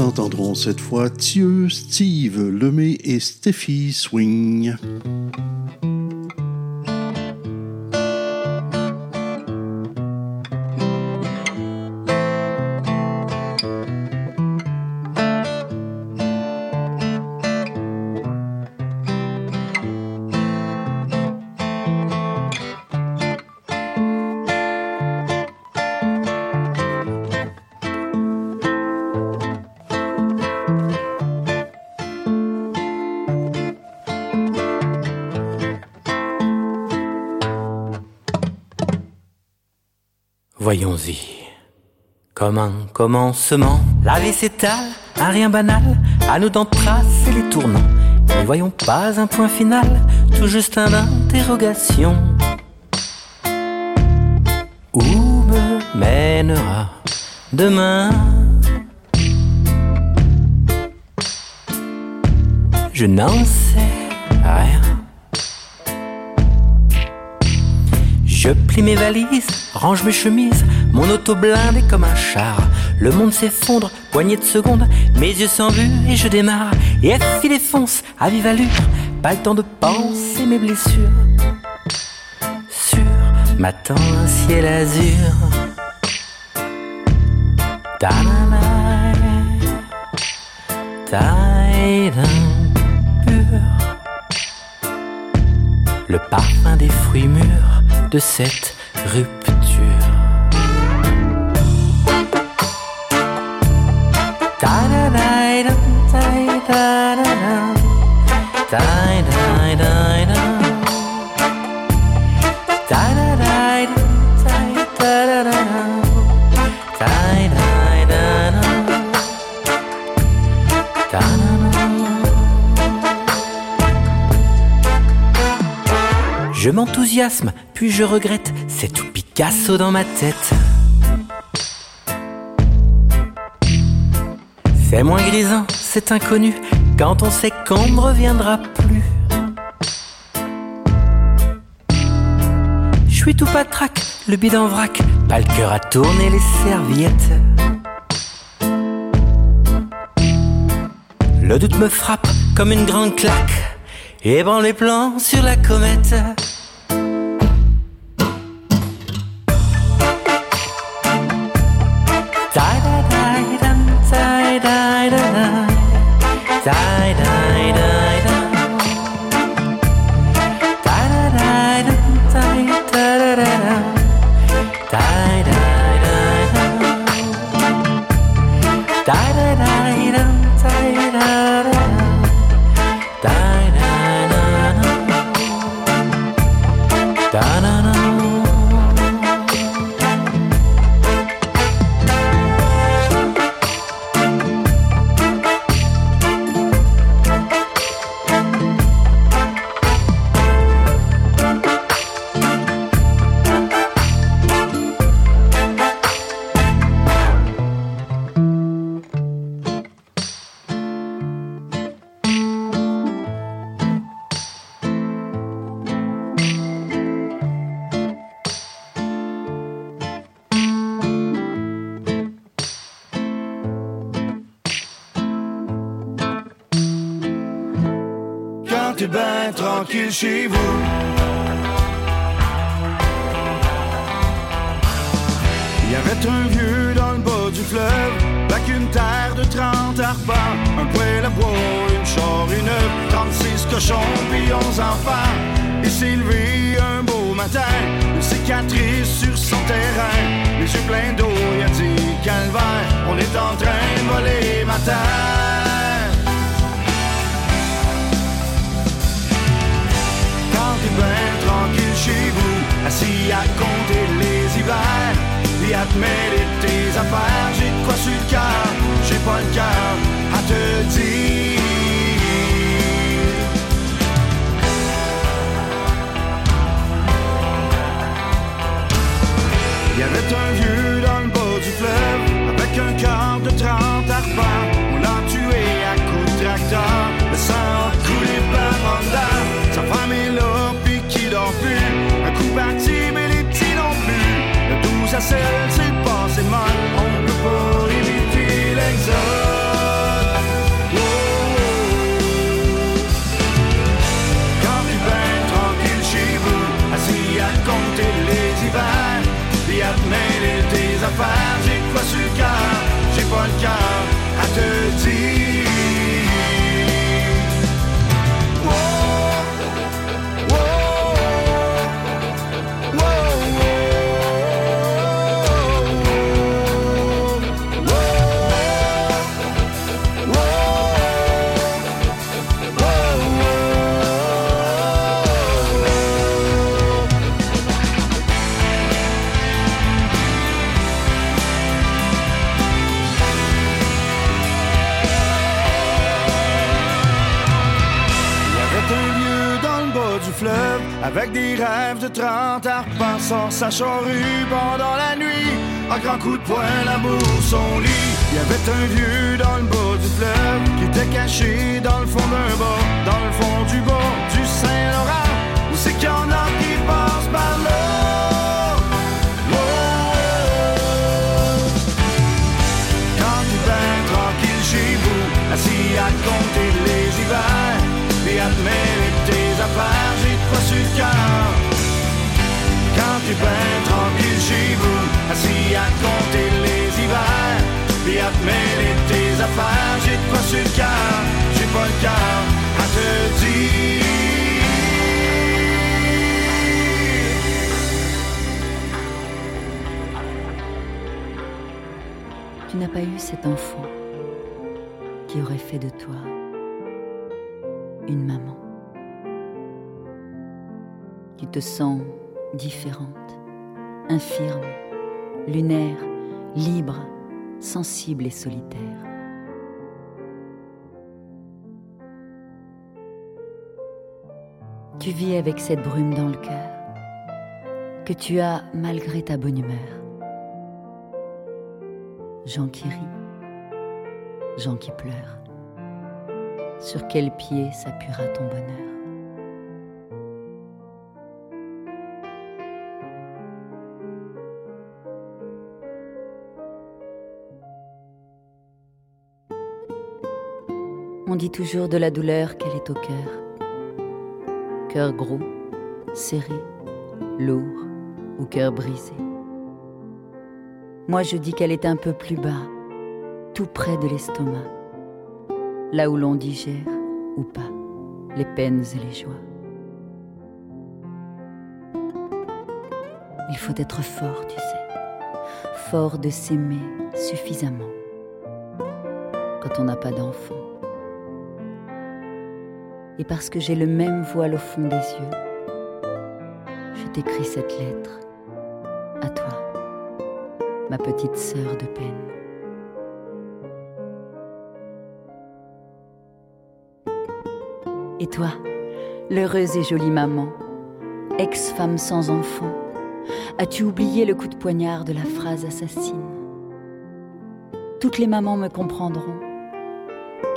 Nous entendrons cette fois Thieu, Steve, Lemay et Steffi Swing. Voyons-y. Comme un commencement, la vie s'étale, un rien banal, à nous d'en tracer les tournants. N'y voyons pas un point final, tout juste un interrogation. Où me mènera demain? Je n'en sais Je plie mes valises, range mes chemises, mon auto blindé comme un char. Le monde s'effondre, poignée de secondes, mes yeux vue et je démarre. Et et fonce à vive allure, pas le temps de penser mes blessures. Sur m'attend un ciel azur. Ta-na-na, pur. Le parfum des fruits mûrs de cette rupture. Puis je regrette, c'est tout Picasso dans ma tête. C'est moins grisant, c'est inconnu, quand on sait qu'on ne reviendra plus. Je suis tout patraque, le bide en vrac, pas le cœur à tourner les serviettes. Le doute me frappe comme une grande claque, et ban les plans sur la comète. Ben tranquille chez vous. Il y avait un vieux dans le bas du fleuve, avec une terre de 30 arpents, un poêle à bois, une char, une 36 cochons, puis 11 enfants. Il s'est levé un beau matin, une cicatrice sur son terrain, les yeux pleins d'eau, il a dit calvaire, on est en train de voler ma terre. Chez vous, assis à compter les hivers, et à te mêler tes affaires, j'ai de quoi sur le cœur, j'ai pas le cœur à te dire. Il y avait un vieux dans le bas du fleuve, avec un quart de 30 arpents, Le 12 à 16, c'est mal. On peut pas éviter l'exode. Oh, oh, oh. Quand tu ben tranquille chez vous, assis à compter les hivers, puis à te mêler tes affaires, j'ai quoi sur le cœur, j'ai pas le cœur Avec des rêves de 30 arpents Sort sa charrue pendant la nuit. Un grand coup de poing l'amour son lit. Il y avait un vieux dans le bas du fleuve Qui était caché dans le fond d'un bas Dans le fond du bas du Saint-Laurent. Où c'est qu'il y en a qui passent par là? Quand tu tranquille chez vous, assis à compter les hivers, puis à te tes affaires, quoi sur le. Quand tu ben tranquille chez vous, assis à compter les hivers, puis à mêler tes affaires, j'ai de quoi sur le cœur, j'ai pas le cœur à te dire. Tu n'as pas eu cet enfant qui aurait fait de toi une maman. Te sens différente, infirme, lunaire, libre, sensible et solitaire. Tu vis avec cette brume dans le cœur que tu as malgré ta bonne humeur. Gens qui rient, gens qui pleurent. Sur quel pied s'appuiera ton bonheur? On dit toujours de la douleur qu'elle est au cœur. Cœur gros, serré, lourd ou cœur brisé. Moi je dis qu'elle est un peu plus bas, tout près de l'estomac, là où l'on digère ou pas les peines et les joies. Il faut être fort, tu sais, fort de s'aimer suffisamment quand on n'a pas d'enfant. Et parce que j'ai le même voile au fond des yeux, je t'écris cette lettre à toi, ma petite sœur de peine. Et toi, l'heureuse et jolie maman, ex-femme sans enfant, as-tu oublié le coup de poignard de la phrase assassine? Toutes les mamans me comprendront,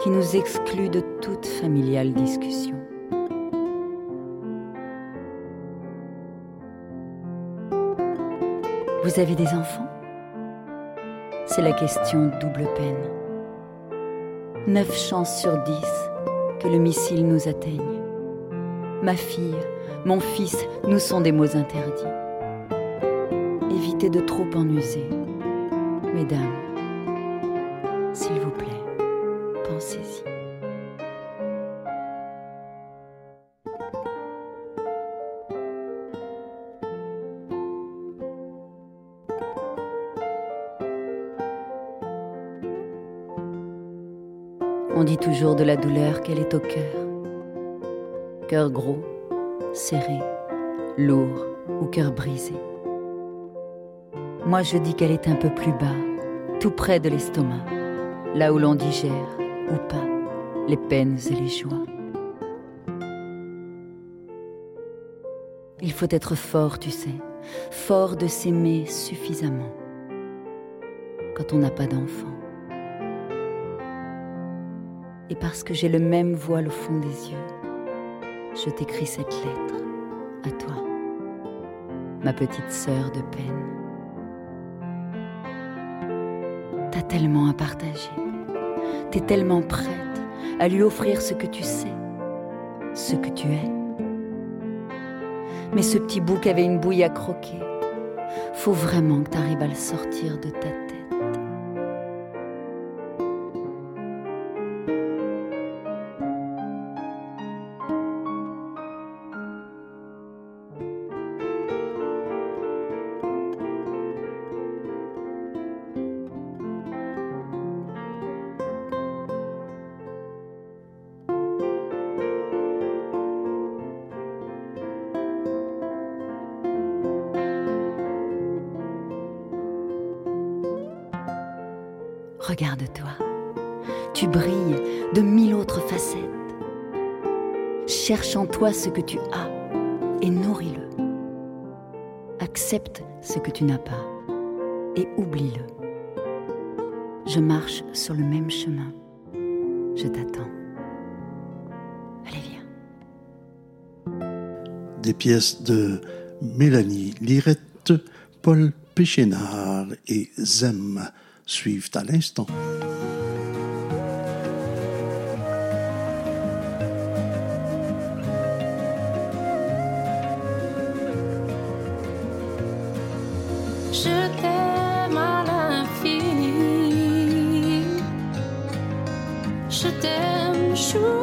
qui nous exclut de toute familiale discussion. Vous avez des enfants? C'est la question double peine. Neuf chances sur dix que le missile nous atteigne. Ma fille, mon fils nous sont des mots interdits. Évitez de trop en user. Mesdames, de la douleur qu'elle est au cœur. Cœur gros, serré, lourd ou cœur brisé. Moi je dis qu'elle est un peu plus bas, tout près de l'estomac, là où l'on digère ou pas les peines et les joies. Il faut être fort, tu sais, fort de s'aimer suffisamment quand on n'a pas d'enfant. Et parce que j'ai le même voile au fond des yeux, je t'écris cette lettre à toi, ma petite sœur de peine. T'as tellement à partager, t'es tellement prête à lui offrir ce que tu sais, ce que tu es. Mais ce petit bouc avait une bouille à croquer. Faut vraiment que t'arrives à le sortir de ta tête. Ce que tu as et nourris-le. Accepte ce que tu n'as pas et oublie-le. Je marche sur le même chemin. Je t'attends. Allez, viens. Des pièces de Mélanie Lirette, Paul Péchénard et Zem suivent à l'instant. true.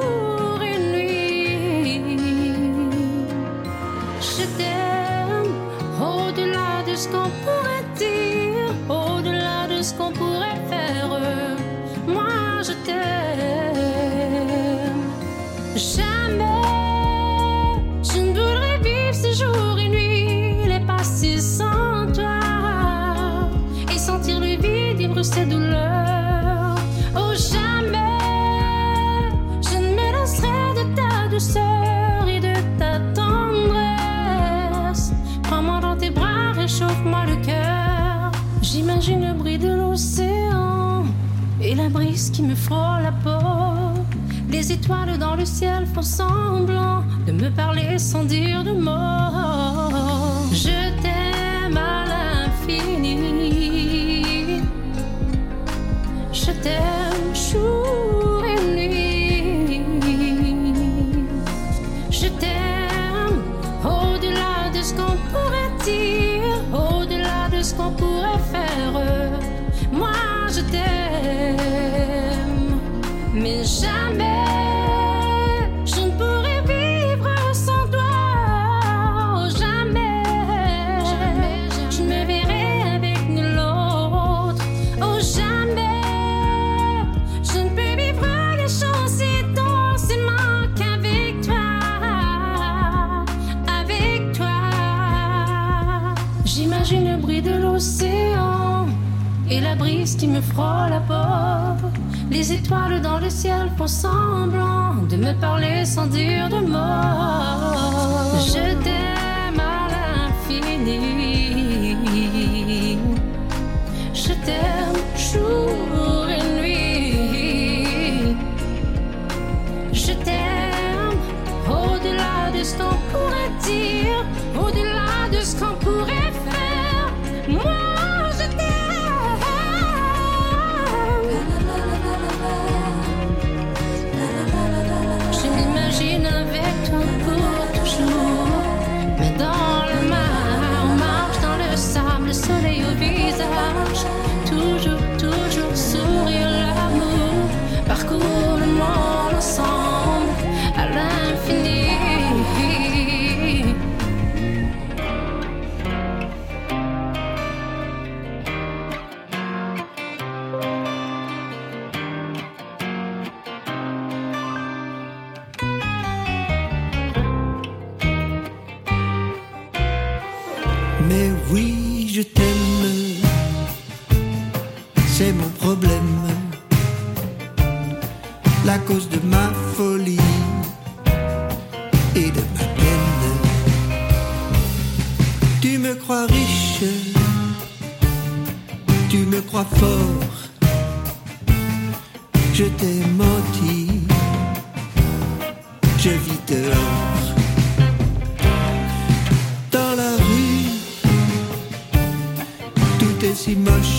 Me frôle la peau. Les étoiles dans le ciel font semblant de me parler sans dire de mots. étoiles dans le ciel font semblant de me parler sans dire de mots. je vis dehors. Dans la rue, tout est si moche.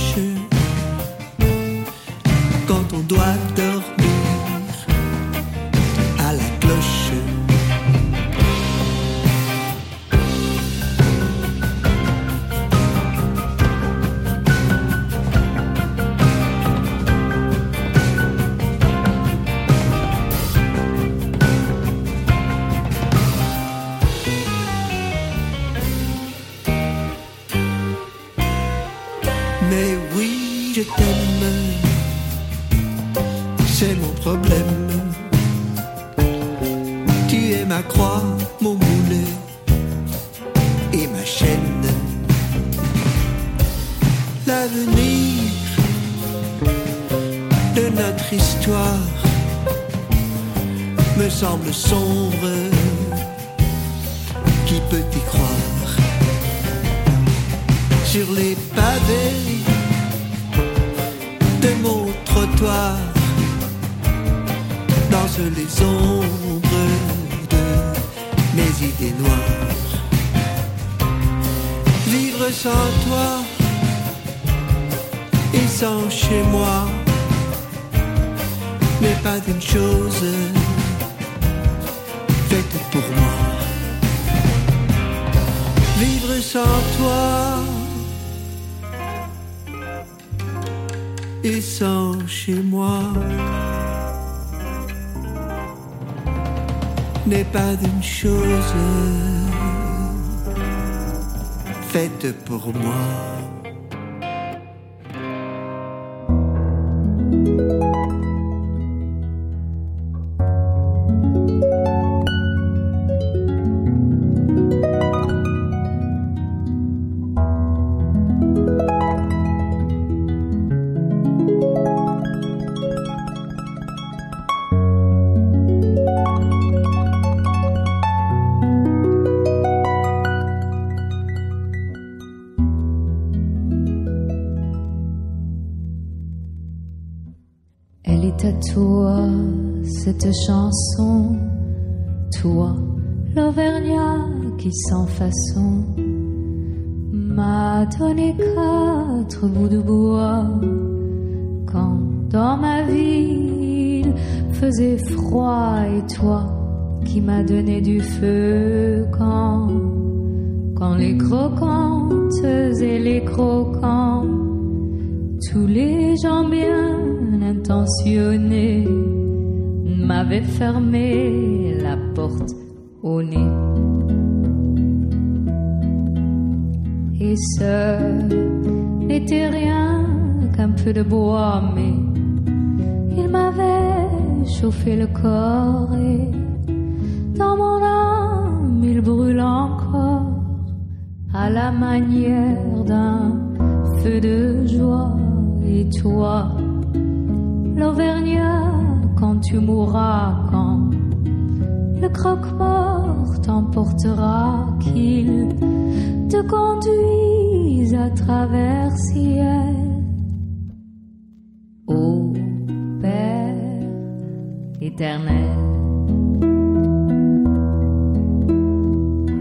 feel a cold.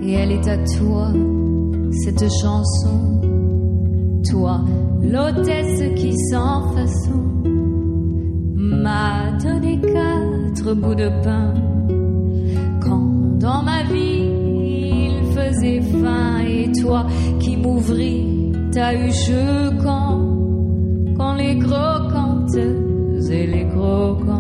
Et elle est à toi, cette chanson, toi, l'hôtesse qui sans façon m'a donné quatre bouts de pain. Quand dans ma vie il faisait faim et toi qui m'ouvris ta huche quand quand les croquantes et les croquants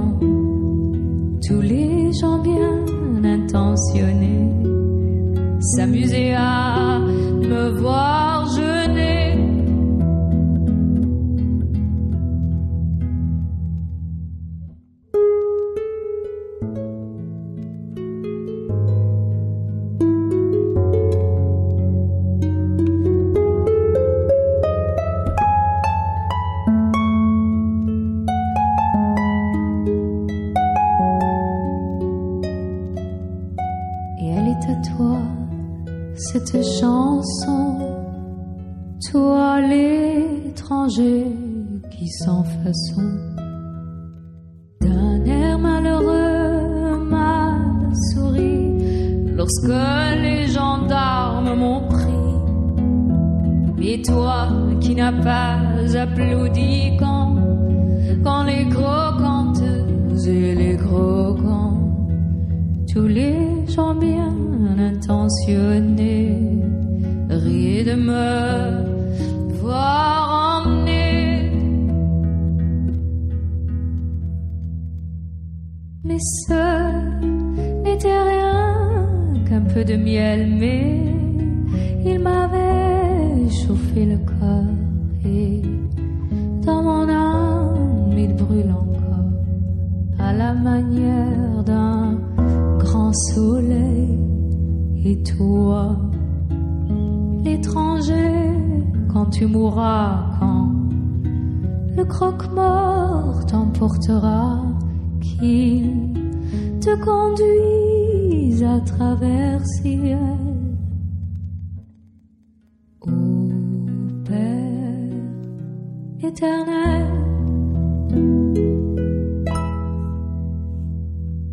s'amusaient à me voir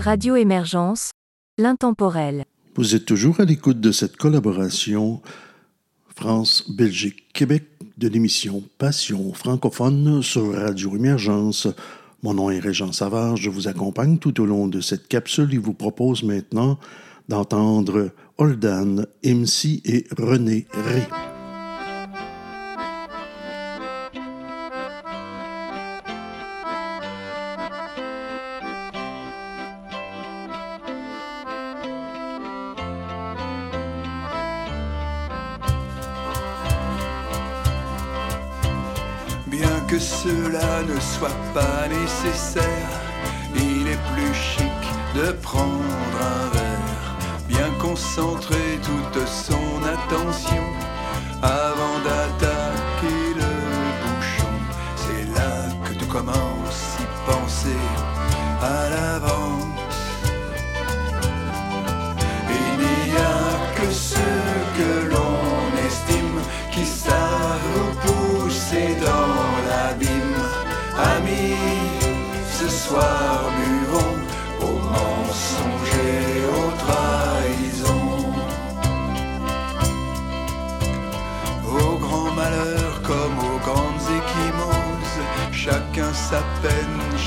Radio Émergence, l'intemporel. Vous êtes toujours à l'écoute de cette collaboration France-Belgique-Québec de l'émission Passion francophone sur Radio Émergence. Mon nom est Régent Savard, je vous accompagne tout au long de cette capsule et vous propose maintenant d'entendre Holdan, MC et René Ré. Ne soit pas nécessaire, il est plus chic de prendre un verre, bien concentrer toute son attention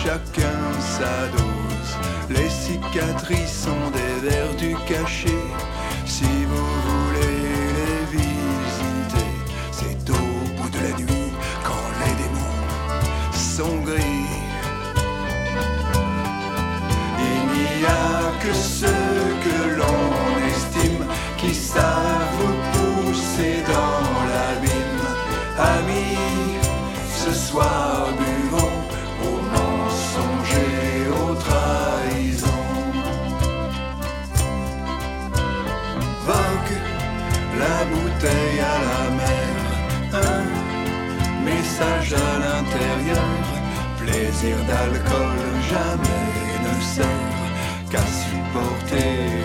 chacun sa dose. Les cicatrices sont des vertus cachées, si d'alcool jamais ne sert qu'à supporter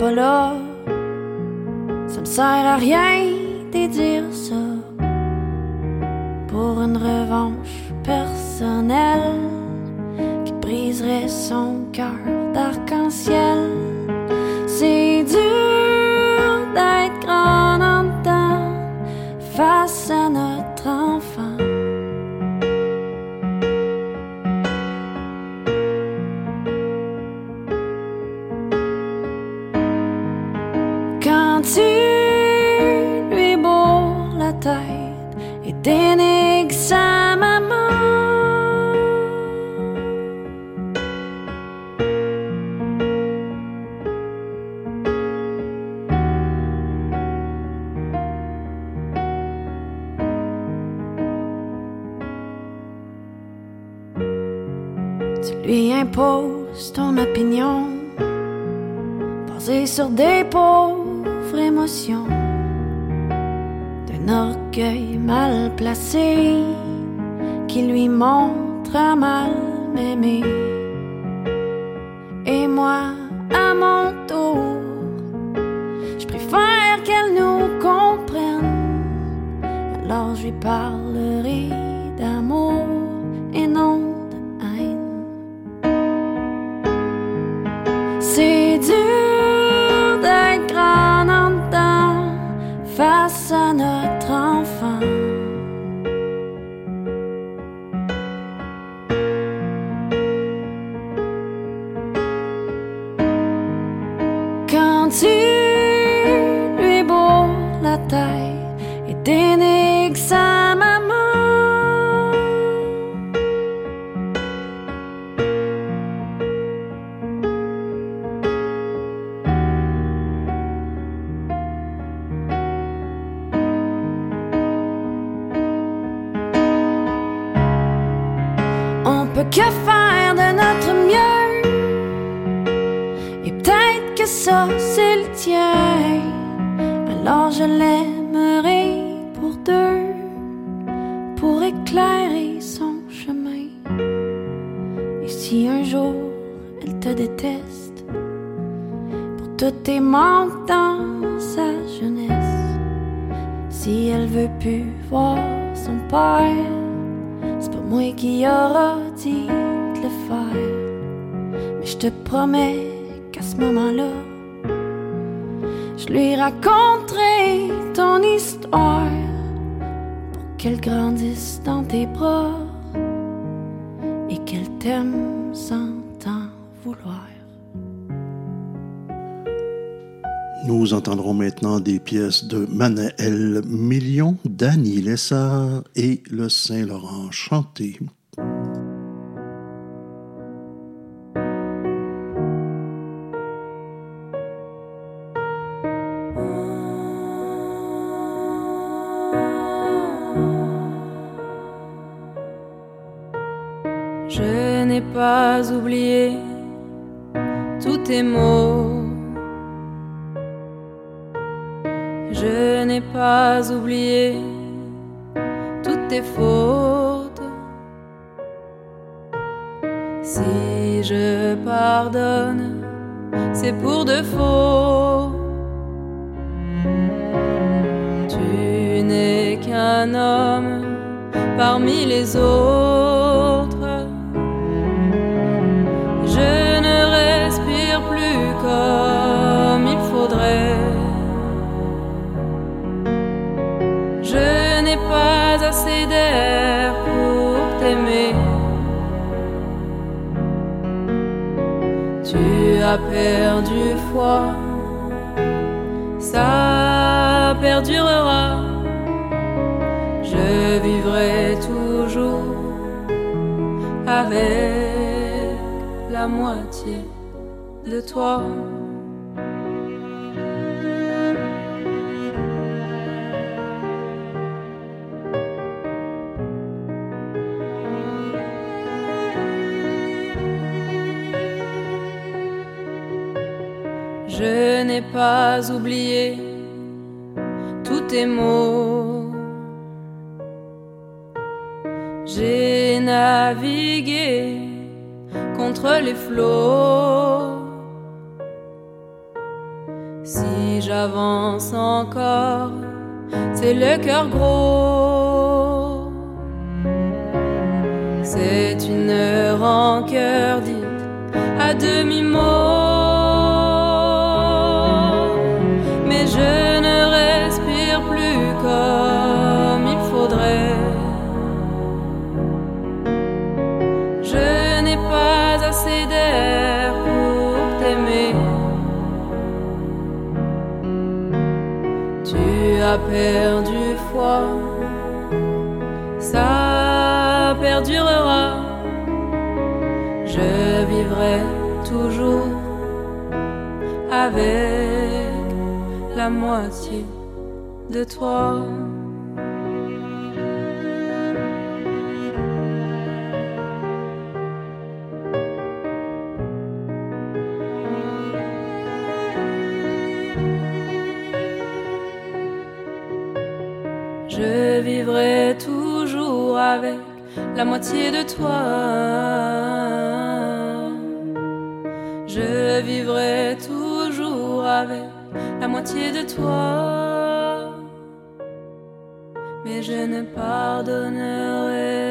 Apollo. Lui impose ton opinion, basée sur des pauvres émotions, d'un orgueil mal placé qui lui montre à mal m'aimer. Et moi, à mon tour, je préfère qu'elle nous comprenne, alors je lui parle Et le Saint-Laurent chanté. Je n'ai pas oublié tous tes mots. Je n'ai pas oublié si je pardonne, c'est pour de faux. Tu n'es qu'un homme parmi les autres. perdu foi, ça perdurera. Je vivrai toujours avec la moitié de toi. pas oublier tous tes mots. J'ai navigué contre les flots. Si j'avance encore, c'est le cœur gros. C'est une rancœur dite à demi-mot. avec la moitié de toi. Je vivrai toujours avec la moitié de toi. moitié de toi, mais je ne pardonnerai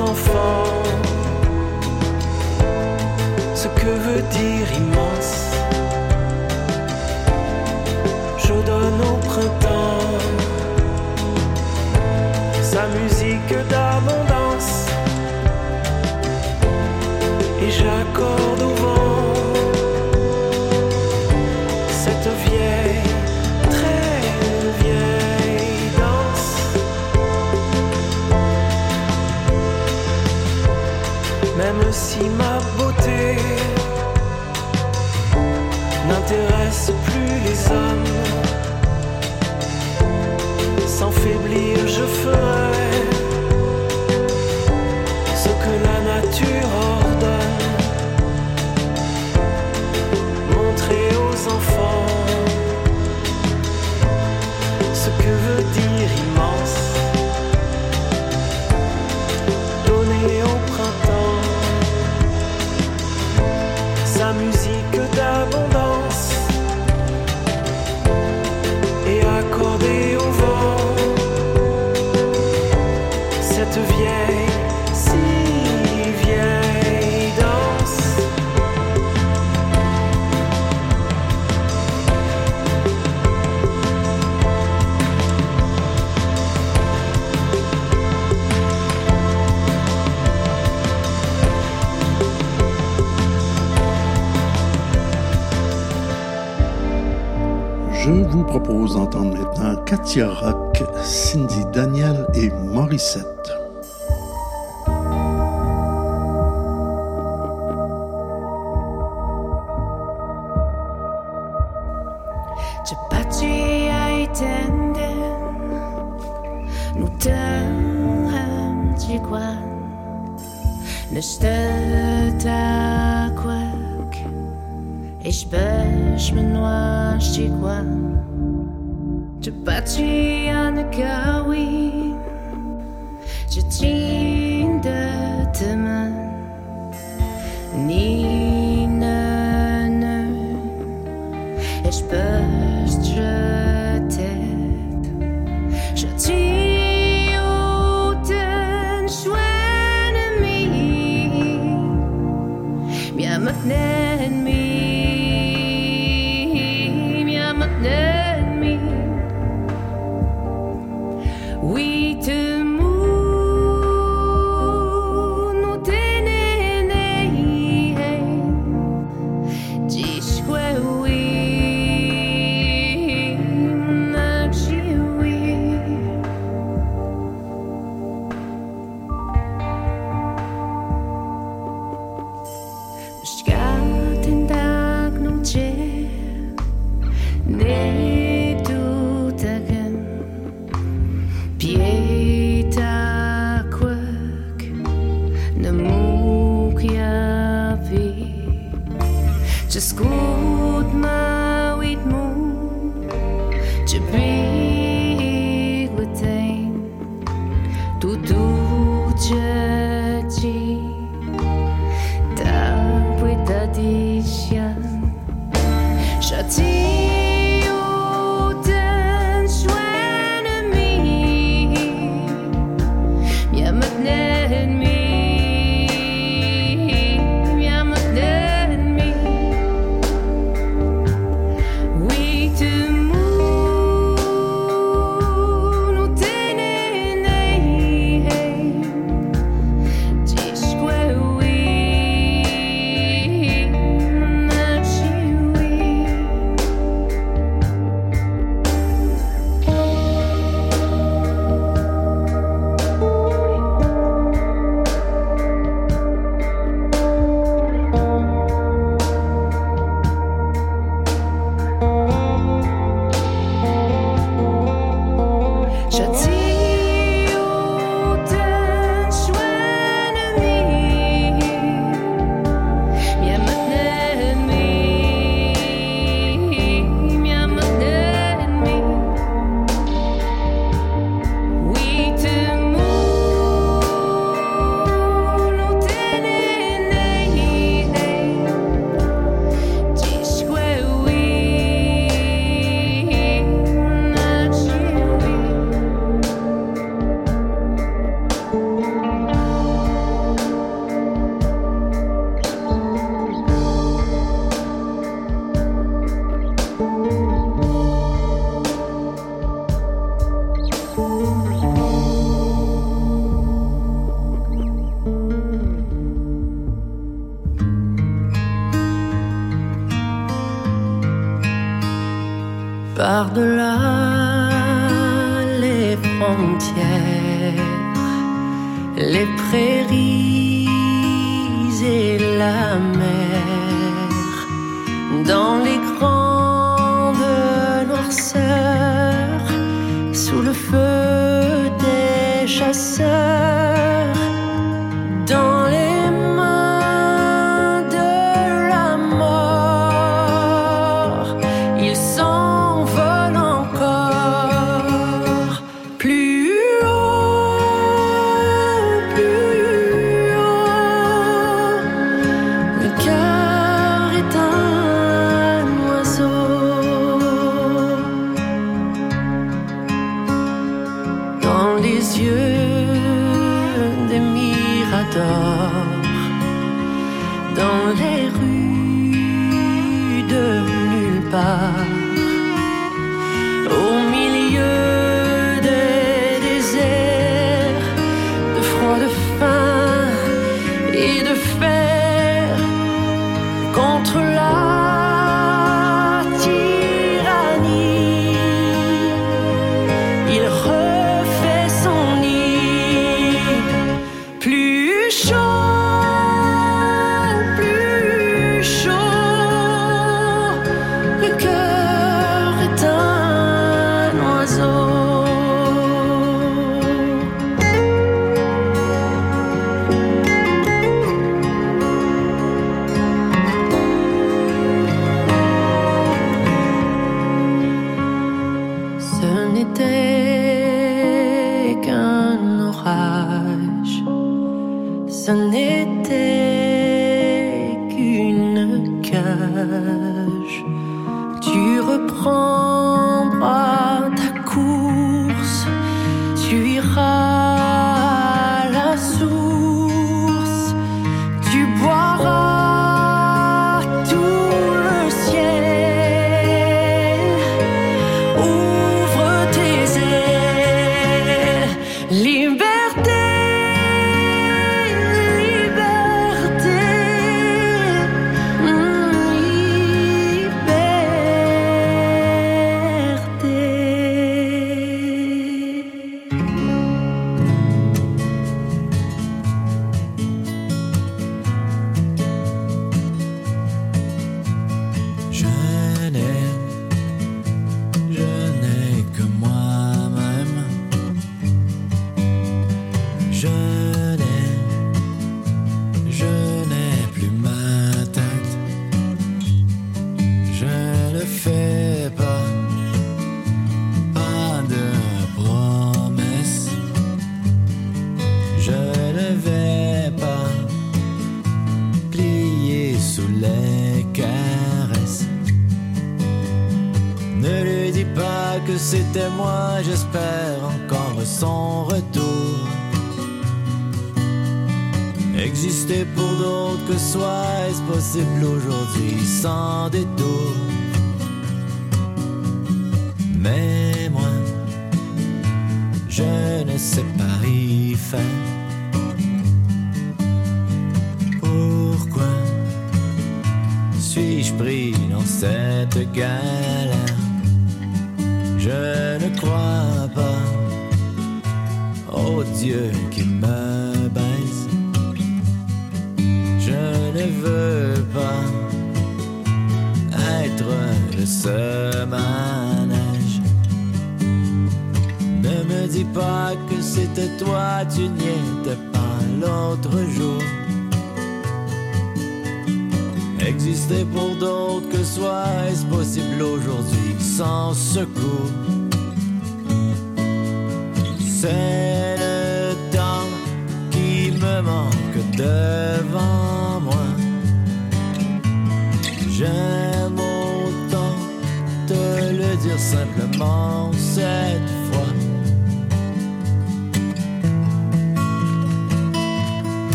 enfants ce que veut dire immense. Je donne au printemps sa musique d'amour. Katia Rock, Cindy Daniel et Morissette.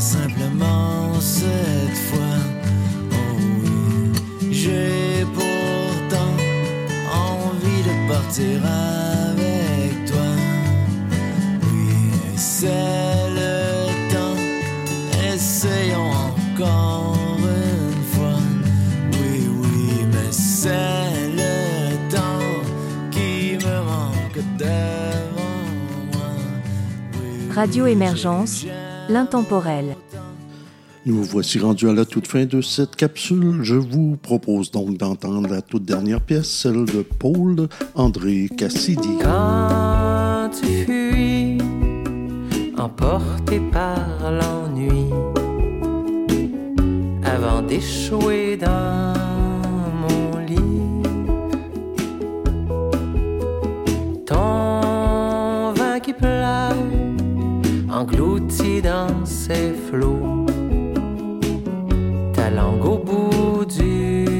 simplement cette fois, oh oui, j'ai pourtant envie de partir avec toi. Oui, c'est le temps, essayons encore une fois. Oui, oui, mais c'est le temps qui me manque devant moi. Oui, Radio Émergence l'intemporel. Nous vous voici rendus à la toute fin de cette capsule. Je vous propose donc d'entendre la toute dernière pièce, celle de Paul André Cassidy. Quand tu fuis, emporté par l'ennui, avant d'échouer dans englouti dans ses flots, ta langue au bout du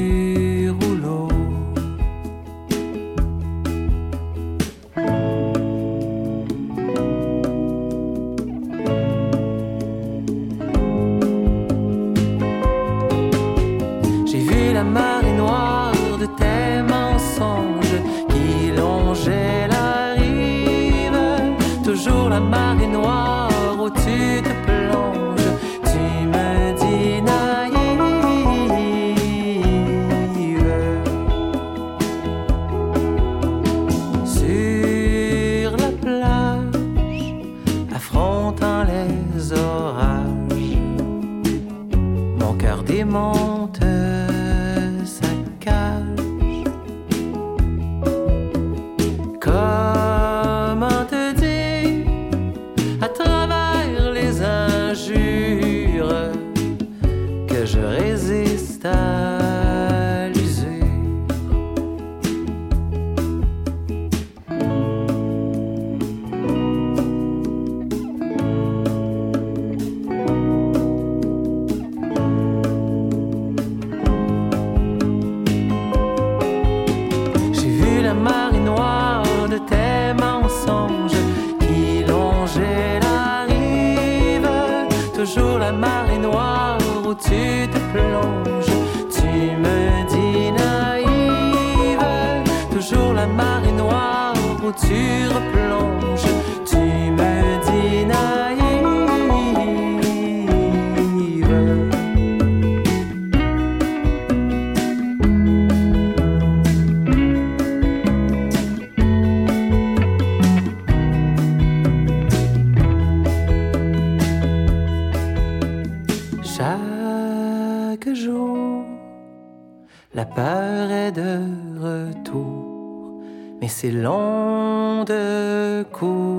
c'est long de couper